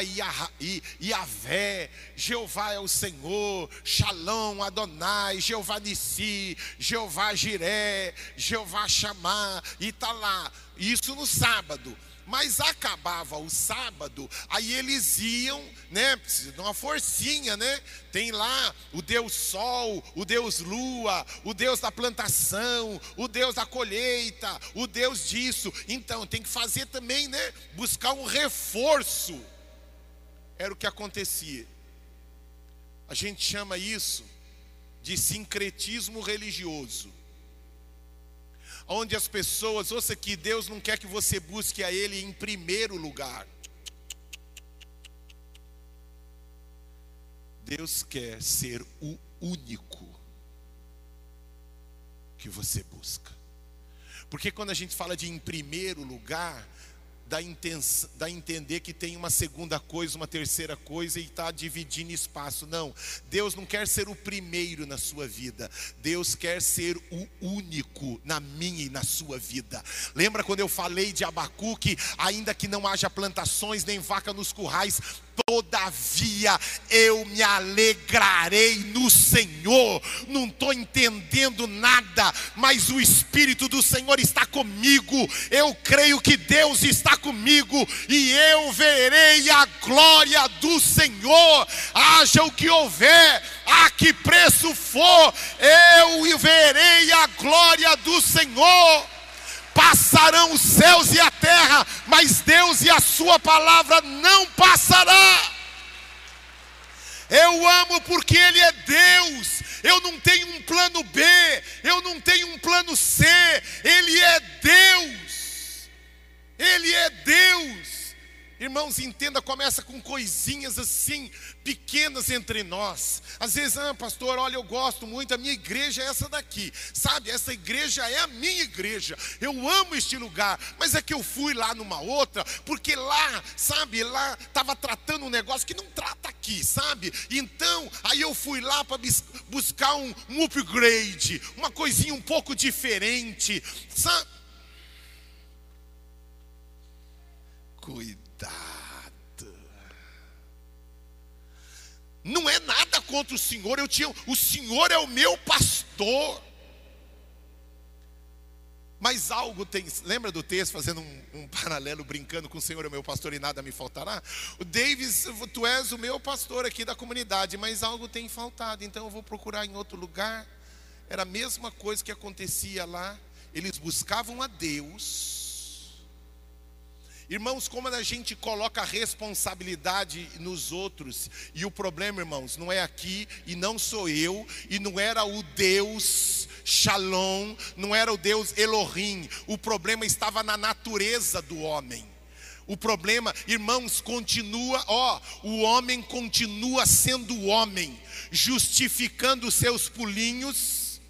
Yahvé, Jeová é o Senhor, Shalom, Adonai, Jeová Nissi, Jeová Jiré, Jeová Chamar, e está lá, isso no sábado mas acabava o sábado, aí eles iam, né? Precisa de uma forcinha, né? Tem lá o Deus Sol, o Deus Lua, o Deus da plantação, o Deus da colheita, o Deus disso. Então tem que fazer também, né? Buscar um reforço. Era o que acontecia. A gente chama isso de sincretismo religioso onde as pessoas, ouça que Deus não quer que você busque a Ele em primeiro lugar. Deus quer ser o único que você busca. Porque quando a gente fala de em primeiro lugar, dá, dá a entender que tem uma segunda coisa, uma terceira coisa e está dividindo espaço. Não, Deus não quer ser o primeiro na sua vida, Deus quer ser o único na minha e na sua vida. Lembra quando eu falei de Abacuque, ainda que não haja plantações nem vaca nos currais, Todavia eu me alegrarei no Senhor. Não estou entendendo nada, mas o Espírito do Senhor está comigo. Eu creio que Deus está comigo e eu verei a glória do Senhor. Haja o que houver, a que preço for, eu verei a glória do Senhor passarão os céus e a terra, mas Deus e a Sua palavra não passará. Eu amo porque Ele é Deus. Eu não tenho um plano B, eu não tenho um plano C. Ele é Deus. Ele é Deus. Irmãos, entenda, começa com coisinhas assim, pequenas entre nós. Às vezes, ah, pastor, olha, eu gosto muito, a minha igreja é essa daqui. Sabe, essa igreja é a minha igreja. Eu amo este lugar, mas é que eu fui lá numa outra, porque lá, sabe, lá estava tratando um negócio que não trata aqui, sabe? Então, aí eu fui lá para buscar um, um upgrade, uma coisinha um pouco diferente, sabe? Cuidado Não é nada contra o Senhor, eu tinha, o Senhor é o meu pastor. Mas algo tem, lembra do texto, fazendo um, um, paralelo, brincando com o Senhor é meu pastor e nada me faltará? O Davis, tu és o meu pastor aqui da comunidade, mas algo tem faltado, então eu vou procurar em outro lugar. Era a mesma coisa que acontecia lá, eles buscavam a Deus, Irmãos, como a gente coloca a responsabilidade nos outros, e o problema, irmãos, não é aqui, e não sou eu, e não era o Deus Shalom, não era o Deus Elohim, o problema estava na natureza do homem. O problema, irmãos, continua, ó, o homem continua sendo homem, justificando seus pulinhos,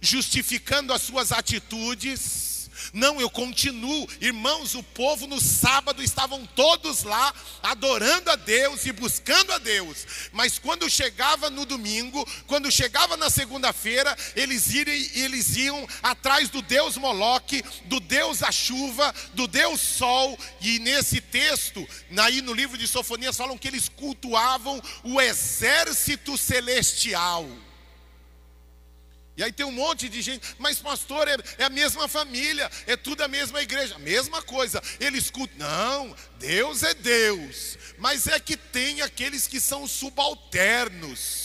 justificando as suas atitudes, não, eu continuo. Irmãos, o povo no sábado estavam todos lá adorando a Deus e buscando a Deus. Mas quando chegava no domingo, quando chegava na segunda-feira, eles, eles iam atrás do Deus Moloque, do Deus a chuva, do Deus Sol. E nesse texto, aí no livro de Sofonias, falam que eles cultuavam o exército celestial. E aí tem um monte de gente, mas pastor, é, é, a mesma família, é tudo a mesma igreja, mesma coisa. Ele escuta, não, Deus é Deus, mas é que tem aqueles que são subalternos.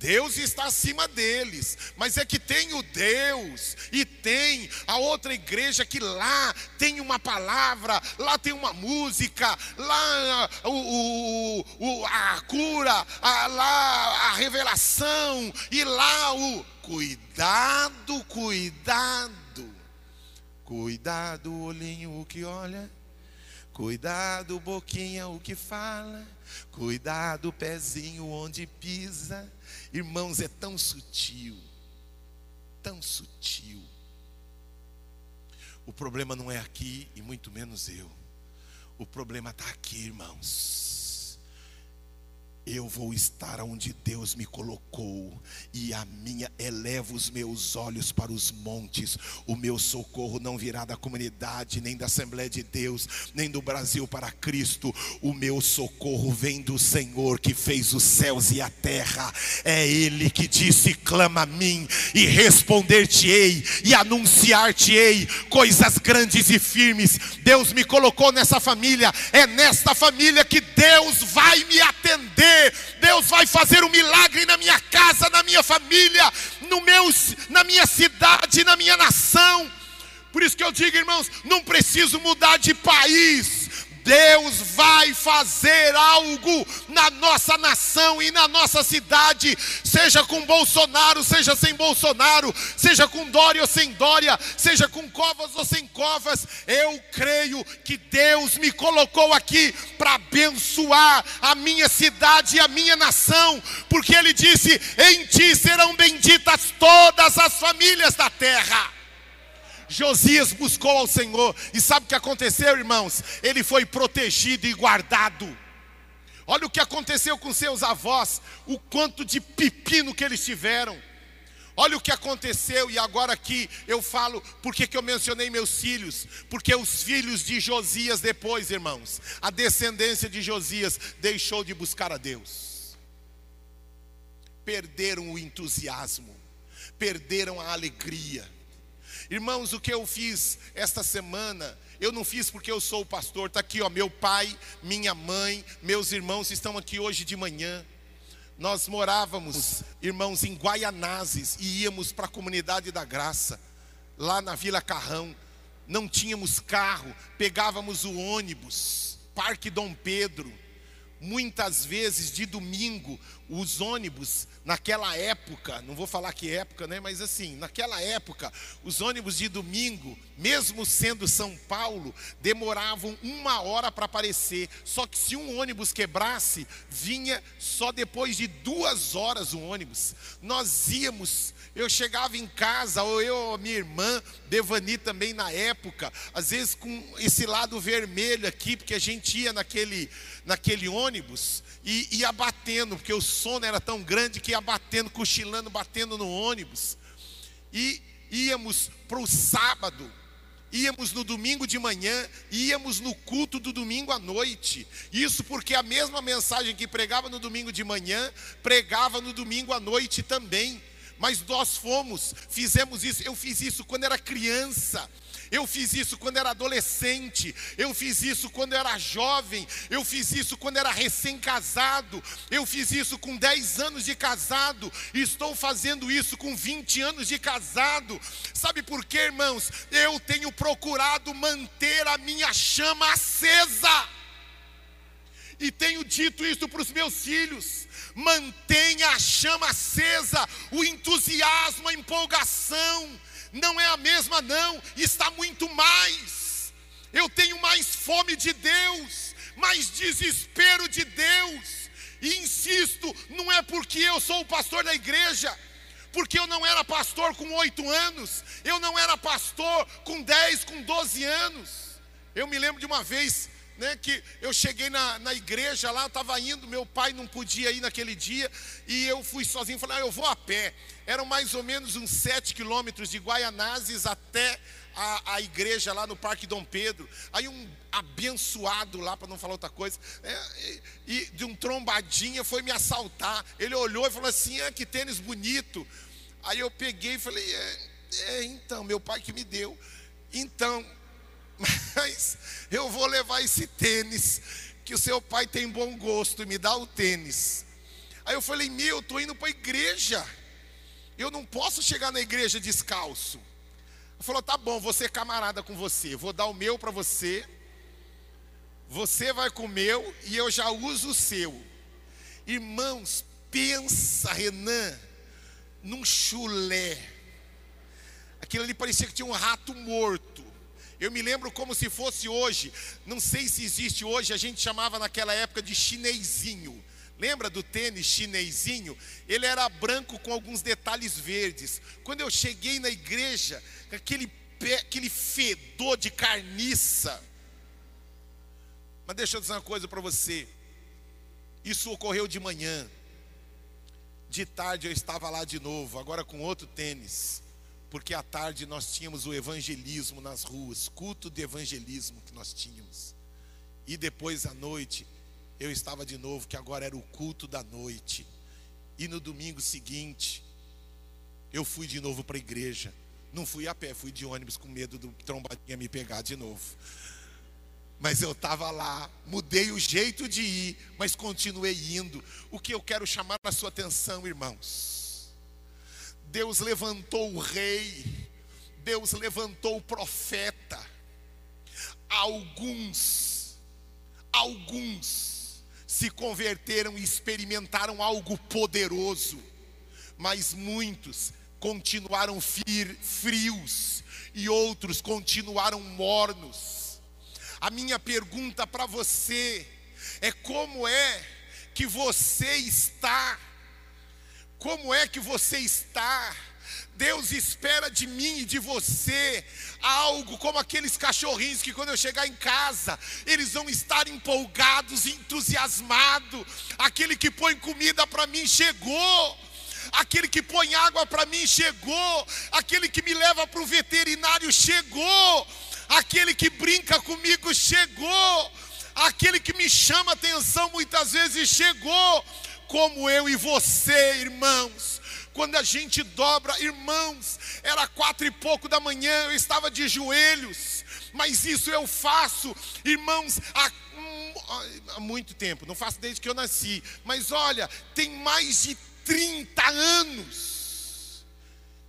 Deus está acima deles, mas é que tem o Deus e tem a outra igreja que lá tem uma palavra, lá tem uma música, lá o, o, a cura, a, lá a revelação e lá o cuidado, cuidado, cuidado, olhinho que olha, cuidado, boquinha o que fala, cuidado, pezinho onde pisa. Irmãos, é tão sutil, tão sutil. O problema não é aqui e muito menos eu. O problema está aqui, irmãos eu vou estar onde Deus me colocou, e a minha eleva os meus olhos para os montes. O meu socorro não virá da comunidade, nem da Assembleia de Deus, nem do Brasil para Cristo. O meu socorro vem do Senhor que fez os céus e a terra. É Ele que disse: clama a mim, e responder-te-ei, e anunciar-te-ei coisas grandes e firmes. Deus me colocou nessa família, é nesta família que Deus vai me atender. Deus vai fazer um milagre na minha casa, na minha família, no meu, na minha cidade, na minha nação. Por isso que eu digo, irmãos, não preciso mudar de país Deus vai fazer algo na nossa nação e na nossa cidade, seja com Bolsonaro, seja sem Bolsonaro, seja com Dória ou sem Dória, seja com covas ou sem covas. Eu creio que Deus me colocou aqui para abençoar a minha cidade e a minha nação, porque Ele disse: Em ti serão benditas todas as famílias da terra. Josias buscou ao Senhor, e sabe o que aconteceu, irmãos? Ele foi protegido e guardado. Olha o que aconteceu com seus avós, o quanto de pepino que eles tiveram. Olha o que aconteceu, e agora aqui eu falo, porque que eu mencionei meus filhos? Porque os filhos de Josias depois, irmãos, a descendência de Josias deixou de buscar a Deus. Perderam o entusiasmo, perderam a alegria Irmãos, o que eu fiz esta semana, eu não fiz porque eu sou o pastor. Está aqui, ó, meu pai, minha mãe, meus irmãos estão aqui hoje de manhã. Nós morávamos, irmãos, em Guaianazes e íamos para a comunidade da graça, lá na Vila Carrão. Não tínhamos carro, pegávamos o ônibus, Parque Dom Pedro. Muitas vezes de domingo, os ônibus, naquela época, não vou falar que época, né, mas assim, naquela época, os ônibus de domingo, mesmo sendo São Paulo, demoravam uma hora para aparecer. Só que se um ônibus quebrasse, vinha só depois de duas horas o ônibus. Nós íamos eu chegava em casa, ou eu ou minha irmã, Devani também na época, às vezes com esse lado vermelho aqui, porque a gente ia naquele, naquele ônibus e ia batendo, porque o sono era tão grande que ia batendo, cochilando, batendo no ônibus. E íamos para o sábado, íamos no domingo de manhã, íamos no culto do domingo à noite. Isso porque a mesma mensagem que pregava no domingo de manhã, pregava no domingo à noite também mas nós fomos, fizemos isso. Eu fiz isso quando era criança. Eu fiz isso quando era adolescente, eu fiz isso quando era jovem, eu fiz isso quando era recém-casado, eu fiz isso com 10 anos de casado, estou fazendo isso com 20 anos de casado. Sabe por quê, irmãos? Eu tenho procurado manter a minha chama acesa. E tenho dito isso para os meus filhos: mantenha a chama acesa, o entusiasmo, a empolgação não é a mesma, não, está muito mais. Eu tenho mais fome de Deus, mais desespero de Deus, e insisto, não é porque eu sou o pastor da igreja, porque eu não era pastor com oito anos, eu não era pastor com dez, com doze anos. Eu me lembro de uma vez né, que eu cheguei na, na igreja lá, estava indo, meu pai não podia ir naquele dia, e eu fui sozinho, falei, ah, eu vou a pé. Eram mais ou menos uns sete quilômetros de Guaianazes até a, a, igreja lá no Parque Dom Pedro. Aí um abençoado lá, para não falar outra coisa, é, e, e, de um trombadinha foi me assaltar. Ele olhou e falou assim: ah, que tênis bonito. Aí eu peguei e falei: é, é então, meu pai que me deu. Então, mas eu vou levar esse tênis, que o seu pai tem bom gosto, e me dá o tênis. Aí eu falei, meu, eu estou indo para a igreja, eu não posso chegar na igreja descalço. Ele falou, tá bom, vou ser camarada com você, vou dar o meu para você, você vai com o meu e eu já uso o seu. Irmãos, pensa, Renan, num chulé. Aquilo ali parecia que tinha um rato morto. Eu me lembro como se fosse hoje, não sei se existe hoje, a gente chamava naquela época de chinesinho. Lembra do tênis chinesinho? Ele era branco com alguns detalhes verdes. Quando eu cheguei na igreja, aquele, pé, aquele fedor de carniça. Mas deixa eu dizer uma coisa para você. Isso ocorreu de manhã. De tarde eu estava lá de novo, agora com outro tênis porque à tarde nós tínhamos o evangelismo nas ruas, culto de evangelismo que nós tínhamos. E depois à noite, eu estava de novo, que agora era o culto da noite. E no domingo seguinte, eu fui de novo para a igreja. Não fui a pé, fui de ônibus com medo do trombadinha me pegar de novo. Mas eu estava lá, mudei o jeito de ir, mas continuei indo. O que eu quero chamar a sua atenção, irmãos Deus levantou o rei, Deus levantou o profeta. Alguns, alguns se converteram e experimentaram algo poderoso, mas muitos continuaram frios e outros continuaram mornos. A minha pergunta para você é: como é que você está? Como é que você está? Deus espera de mim e de você algo como aqueles cachorrinhos que quando eu chegar em casa, eles vão estar empolgados, entusiasmados. Aquele que põe comida para mim chegou. Aquele que põe água para mim chegou. Aquele que me leva para o veterinário chegou. Aquele que brinca comigo chegou. Aquele que me chama atenção muitas vezes chegou como eu e você, irmãos. Quando a gente dobra, irmãos, era quatro e pouco da manhã, eu estava de joelhos, mas isso eu faço, irmãos, há, há muito tempo, não faço desde que eu nasci, mas olha, tem mais de 30 anos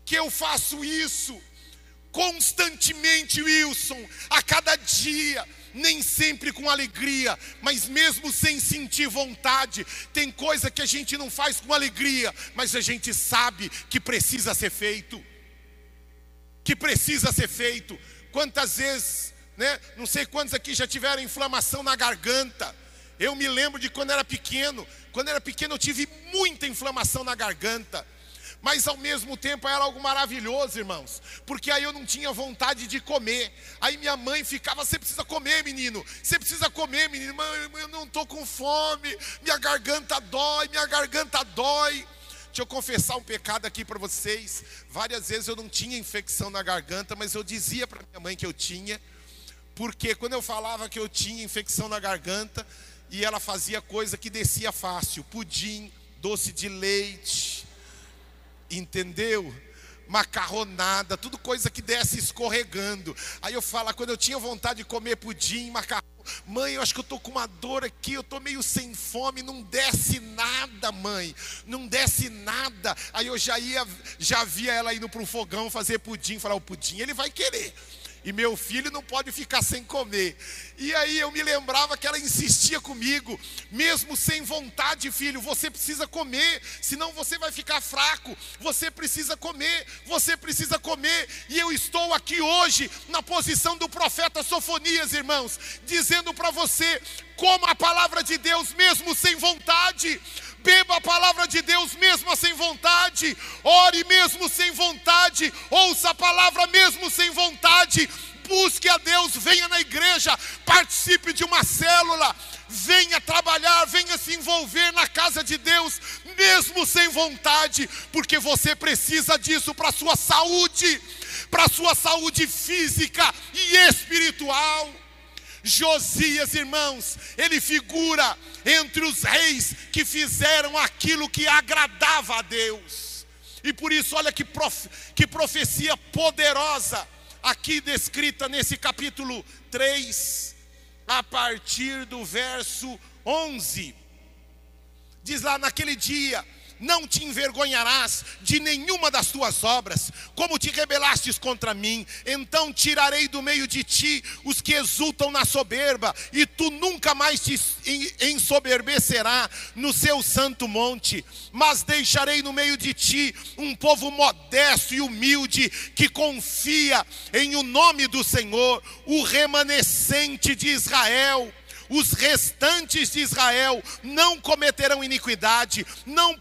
que eu faço isso. Constantemente, Wilson, a cada dia nem sempre com alegria, mas mesmo sem sentir vontade, tem coisa que a gente não faz com alegria, mas a gente sabe que precisa ser feito. Que precisa ser feito. Quantas vezes, né? Não sei quantos aqui já tiveram inflamação na garganta. Eu me lembro de quando era pequeno. Quando era pequeno eu tive muita inflamação na garganta mas ao mesmo tempo era algo maravilhoso, irmãos, porque aí eu não tinha vontade de comer. Aí minha mãe ficava: Você precisa comer, menino, você precisa comer, menino. Eu não estou com fome, minha garganta dói, minha garganta dói. Deixa eu confessar um pecado aqui para vocês. Várias vezes eu não tinha infecção na garganta, mas eu dizia para minha mãe que eu tinha, porque quando eu falava que eu tinha infecção na garganta, e ela fazia coisa que descia fácil: pudim, doce de leite, entendeu? macarronada, tudo coisa que desce escorregando. Aí eu falo, quando eu tinha vontade de comer pudim, macarrão, mãe, eu acho que eu tô com uma dor aqui, eu tô meio sem fome, não desce nada, mãe, não desce nada. Aí eu já ia, já via ela indo para o fogão fazer pudim, falar, o pudim ele vai querer e meu filho não pode ficar sem comer. E aí eu me lembrava que ela insistia comigo, mesmo sem vontade, filho, você precisa comer, senão você vai ficar fraco. Você precisa comer, você precisa comer. E eu estou aqui hoje na posição do profeta Sofonias, irmãos, dizendo para você como a palavra de Deus mesmo sem vontade beba a palavra de Deus mesmo sem vontade, ore mesmo sem vontade, ouça a palavra mesmo sem vontade, busque a Deus, venha na igreja, participe de uma célula, venha trabalhar, venha se envolver na casa de Deus, mesmo sem vontade, porque você precisa disso para a sua saúde, para a sua saúde física e espiritual. Josias, irmãos, ele figura entre os reis que fizeram aquilo que agradava a Deus. E por isso, olha que, que profecia poderosa aqui descrita nesse capítulo 3, a partir do verso 11. Diz lá: naquele dia não te envergonharás de nenhuma das tuas obras, como te rebelastes contra mim, então tirarei do meio de ti os que exultam na soberba, e tu nunca mais te ensoberbecerá no seu santo monte, mas deixarei no meio de ti um povo modesto e humilde, que confia em o nome do Senhor, o remanescente de Israel os restantes de Israel não cometerão iniquidade, não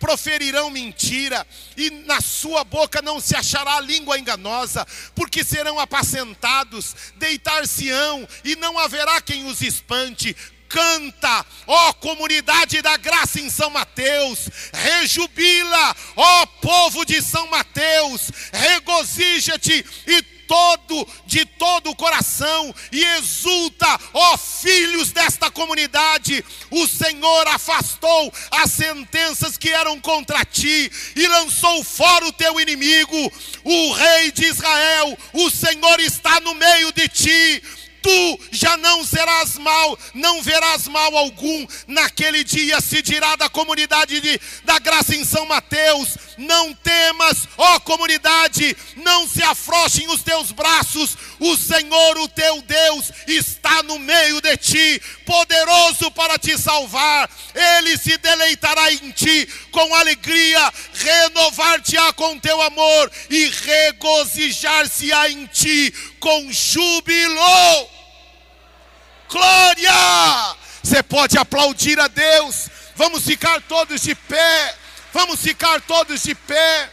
proferirão mentira, e na sua boca não se achará língua enganosa, porque serão apacentados, deitar-se-ão, e não haverá quem os espante. Canta, ó comunidade da graça em São Mateus, rejubila, ó povo de São Mateus, regozija-te e todo, de todo o coração e exulta, ó filhos desta comunidade, o Senhor afastou as sentenças que eram contra ti e lançou fora o teu inimigo, o rei de Israel, o Senhor está no meio de ti, tu já não serás mal, não verás mal algum. Naquele dia se dirá da comunidade de, da graça em São Mateus: Não temas, ó comunidade, não se afrouxem os teus braços, o Senhor, o teu Deus, está no meio de ti, poderoso para te salvar. Ele se deleitará em ti com alegria, renovar-te-á com teu amor e regozijar-se-á em ti com júbilo. Glória! Você pode aplaudir a Deus. Vamos ficar todos de pé. Vamos ficar todos de pé.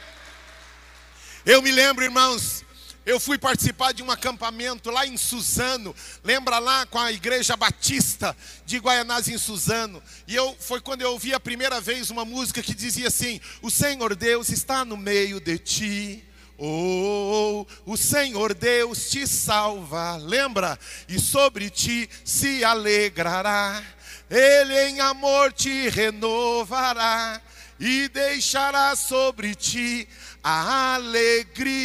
Eu me lembro, irmãos, eu fui participar de um acampamento lá em Suzano. Lembra lá com a igreja batista de Guaianás em Suzano? E eu foi quando eu ouvi a primeira vez uma música que dizia assim: "O Senhor Deus está no meio de ti". Oh, o Senhor Deus te salva, lembra? E sobre ti se alegrará, Ele em amor te renovará e deixará sobre ti a alegria.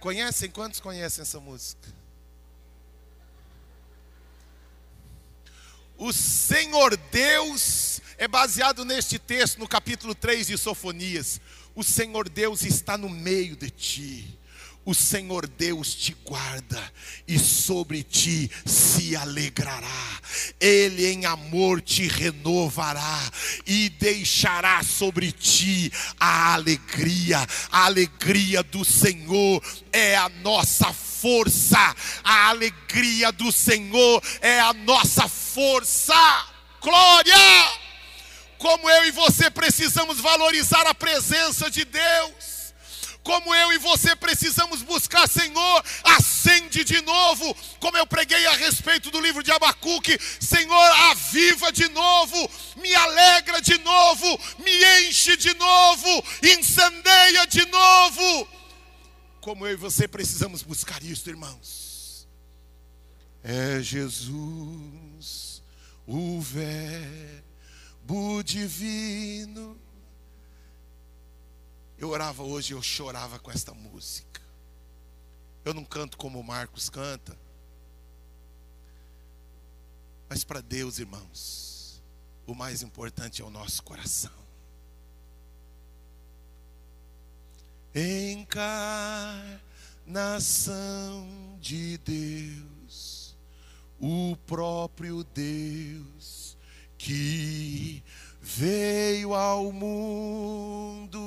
Conhecem? Quantos conhecem essa música? O Senhor Deus é baseado neste texto, no capítulo 3 de Sofonias. O Senhor Deus está no meio de ti. O Senhor Deus te guarda e sobre ti se alegrará. Ele em amor te renovará e deixará sobre ti a alegria. A alegria do Senhor é a nossa força. A alegria do Senhor é a nossa força. Glória! Como eu e você precisamos valorizar a presença de Deus. Como eu e você precisamos buscar, Senhor, acende de novo. Como eu preguei a respeito do livro de Abacuque, Senhor, aviva de novo, me alegra de novo, me enche de novo, incendeia de novo. Como eu e você precisamos buscar isso, irmãos. É Jesus, o verbo divino Eu orava hoje e eu chorava com esta música. Eu não canto como o Marcos canta. Mas para Deus, irmãos, o mais importante é o nosso coração. Encarnação de Deus, o próprio Deus que veio ao mundo,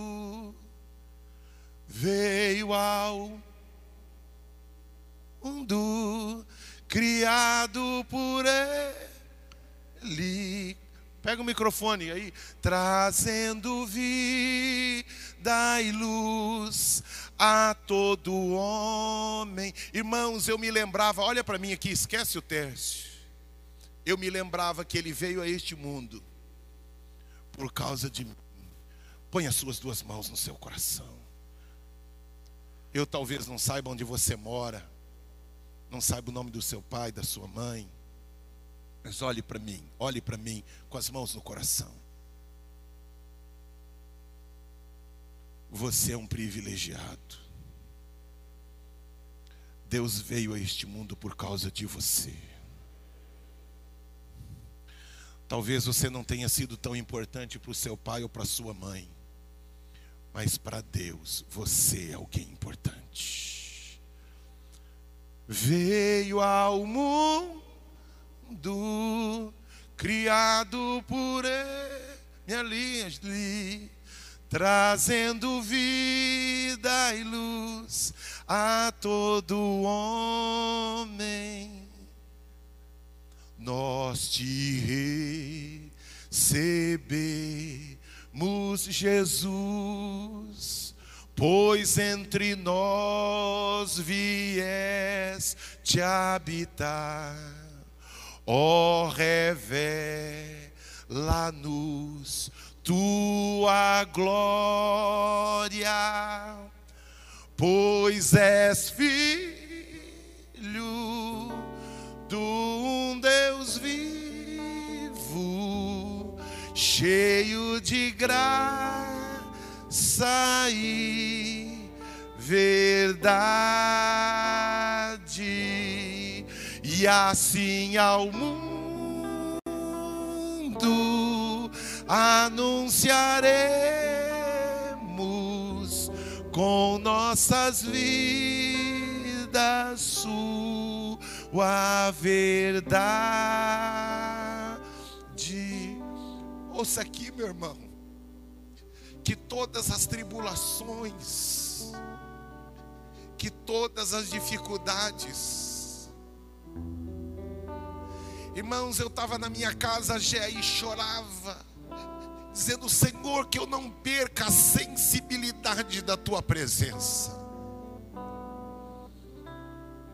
veio ao mundo criado por Ele. Pega o microfone aí, trazendo vida e luz a todo homem. Irmãos, eu me lembrava, olha para mim aqui, esquece o teste. Eu me lembrava que ele veio a este mundo por causa de mim. Põe as suas duas mãos no seu coração. Eu talvez não saiba onde você mora, não saiba o nome do seu pai, da sua mãe, mas olhe para mim, olhe para mim com as mãos no coração. Você é um privilegiado. Deus veio a este mundo por causa de você. Talvez você não tenha sido tão importante para o seu pai ou para sua mãe, mas para Deus você é alguém importante. Veio ao mundo criado por ele, trazendo vida e luz a todo homem nós te recebemos, Jesus, pois entre nós vieste habitar, ó, oh, revela-nos tua glória, pois és filho cheio de graça e verdade, e assim ao mundo anunciaremos com nossas vidas sua verdade. Ouça aqui, meu irmão, que todas as tribulações, que todas as dificuldades, irmãos, eu estava na minha casa já e chorava, dizendo: Senhor, que eu não perca a sensibilidade da tua presença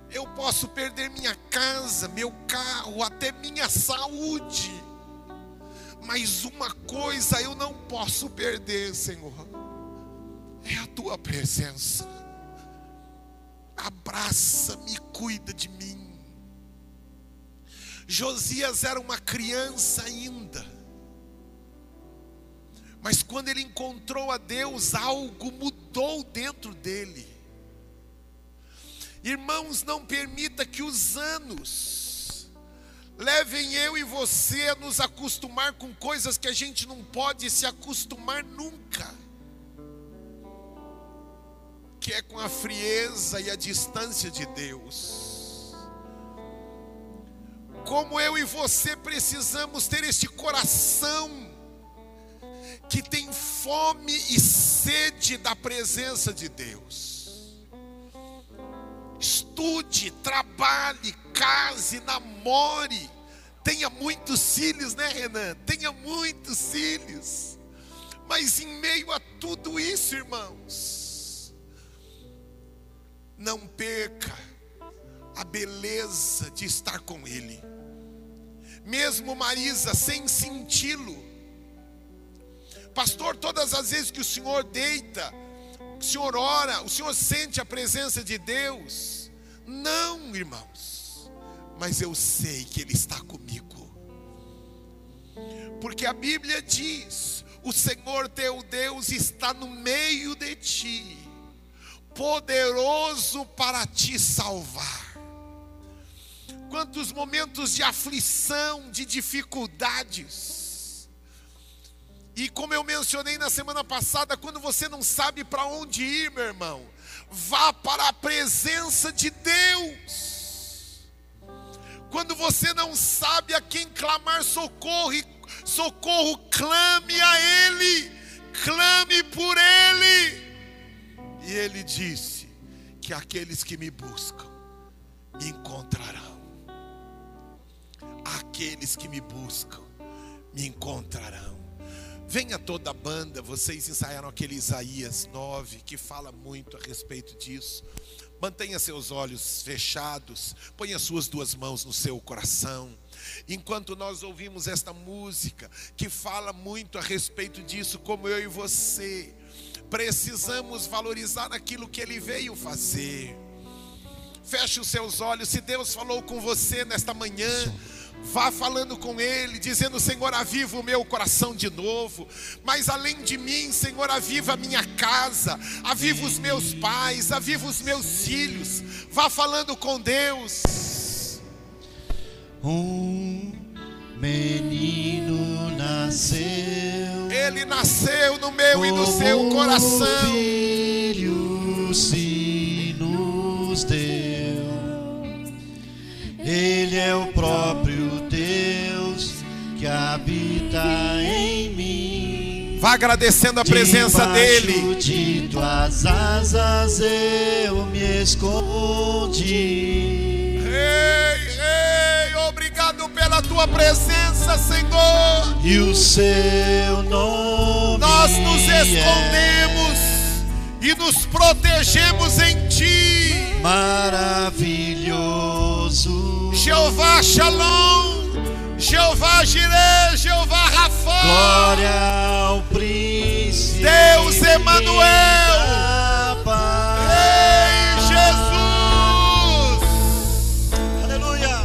eu posso perder minha casa, meu carro, até minha saúde. Mas uma coisa eu não posso perder, Senhor, é a tua presença. Abraça-me, cuida de mim. Josias era uma criança ainda, mas quando ele encontrou a Deus, algo mudou dentro dele. Irmãos, não permita que os anos levem eu e você a nos acostumar com coisas que a gente não pode se acostumar nunca. Que é com a frieza e a distância de Deus. Como eu e você precisamos ter este coração que tem fome e sede da presença de Deus estude, trabalhe, case, namore, tenha muitos filhos, né, Renan? Tenha muitos filhos. Mas em meio a tudo isso, irmãos, não perca a beleza de estar com Ele. Mesmo Marisa sem senti-lo, pastor, todas as vezes que o Senhor deita, o Senhor ora, o Senhor sente a presença de Deus. Não, irmãos, mas eu sei que Ele está comigo. Porque a Bíblia diz: o Senhor teu Deus está no meio de ti, poderoso para te salvar. Quantos momentos de aflição, de dificuldades. E como eu mencionei na semana passada, quando você não sabe para onde ir, meu irmão, vá para a presença de Deus. Quando você não sabe a quem clamar socorro, socorro, clame a Ele, clame por Ele. E Ele disse que aqueles que me buscam me encontrarão. Aqueles que me buscam me encontrarão. Venha toda a banda, vocês ensaiaram aquele Isaías 9 que fala muito a respeito disso. Mantenha seus olhos fechados, ponha suas duas mãos no seu coração. Enquanto nós ouvimos esta música que fala muito a respeito disso, como eu e você, precisamos valorizar aquilo que ele veio fazer. Feche os seus olhos, se Deus falou com você nesta manhã, Vá falando com Ele, dizendo: Senhor, aviva o meu coração de novo. Mas além de mim, Senhor, aviva a minha casa, aviva os meus pais, aviva os meus filhos. Vá falando com Deus. Um menino nasceu. Ele nasceu no meu e no seu coração. Filho se nos deu. Ele é o próprio Deus que habita em mim. Vá agradecendo a presença Debaixo dele. De tuas asas eu me escondi. Ei, ei, obrigado pela tua presença, Senhor. E o seu nome Nós nos é escondemos e nos protegemos em ti. maravilhoso. Jeová Shalom, Jeová Jireh, Jeová Rafa, Glória ao príncipe. Deus Emanuel. da paz. Ei, Jesus. Aleluia.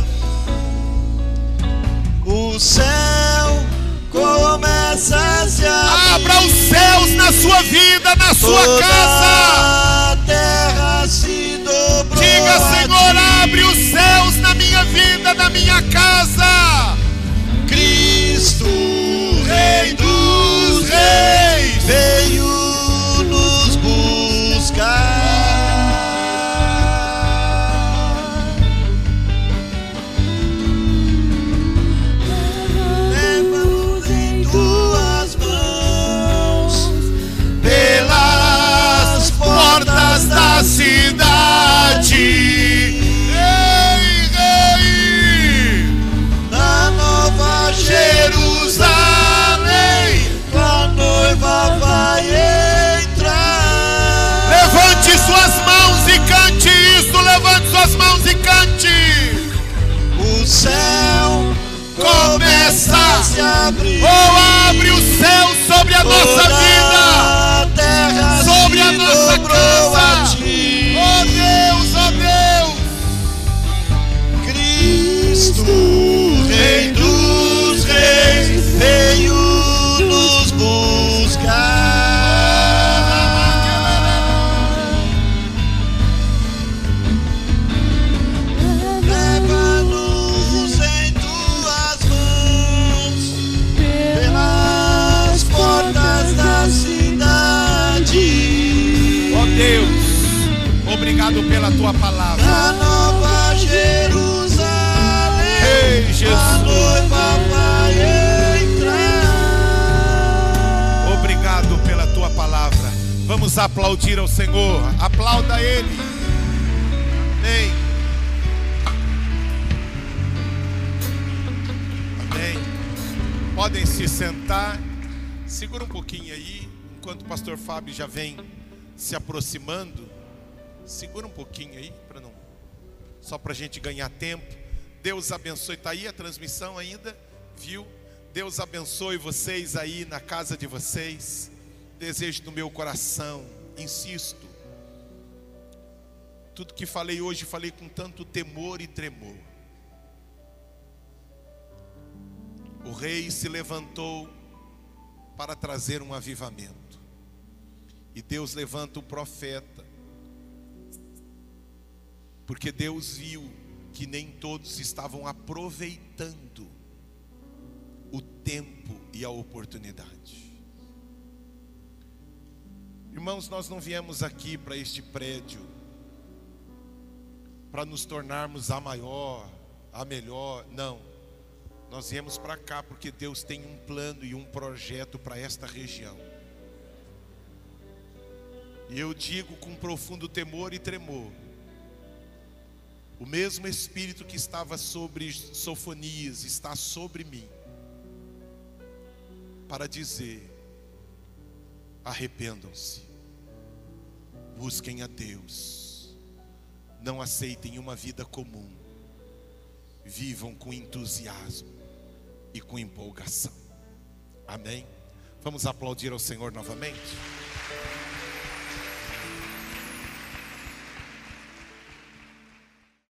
O céu começa a se abrir. Abra os céus na sua vida, na sua Toda casa. a terra se dobrou. Diga, Senhor, casa. Começa. a se abrir. Oh, abre o céu sobre a nossa vida. Tua palavra. Na nova Jerusalém, Ei, Jesus. a noiva vai entrar. Obrigado pela tua palavra. Vamos aplaudir ao Senhor. Aplauda Ele. Amém. Amém. Podem se sentar. Segura um pouquinho aí, enquanto o pastor Fábio já vem se aproximando. Segura um pouquinho aí para não só para a gente ganhar tempo. Deus abençoe. Está aí a transmissão ainda, viu? Deus abençoe vocês aí na casa de vocês. Desejo do meu coração, insisto. Tudo que falei hoje, falei com tanto temor e tremor. O rei se levantou para trazer um avivamento. E Deus levanta o profeta, porque Deus viu que nem todos estavam aproveitando o tempo e a oportunidade. Irmãos, nós não viemos aqui para este prédio para nos tornarmos a maior, a melhor, não. Nós viemos para cá porque Deus tem um plano e um projeto para esta região. E eu digo com profundo temor e tremor: o mesmo Espírito que estava sobre Sofonias está sobre mim, para dizer: arrependam-se, busquem a Deus, não aceitem uma vida comum, vivam com entusiasmo e com empolgação. Amém? Vamos aplaudir ao Senhor novamente?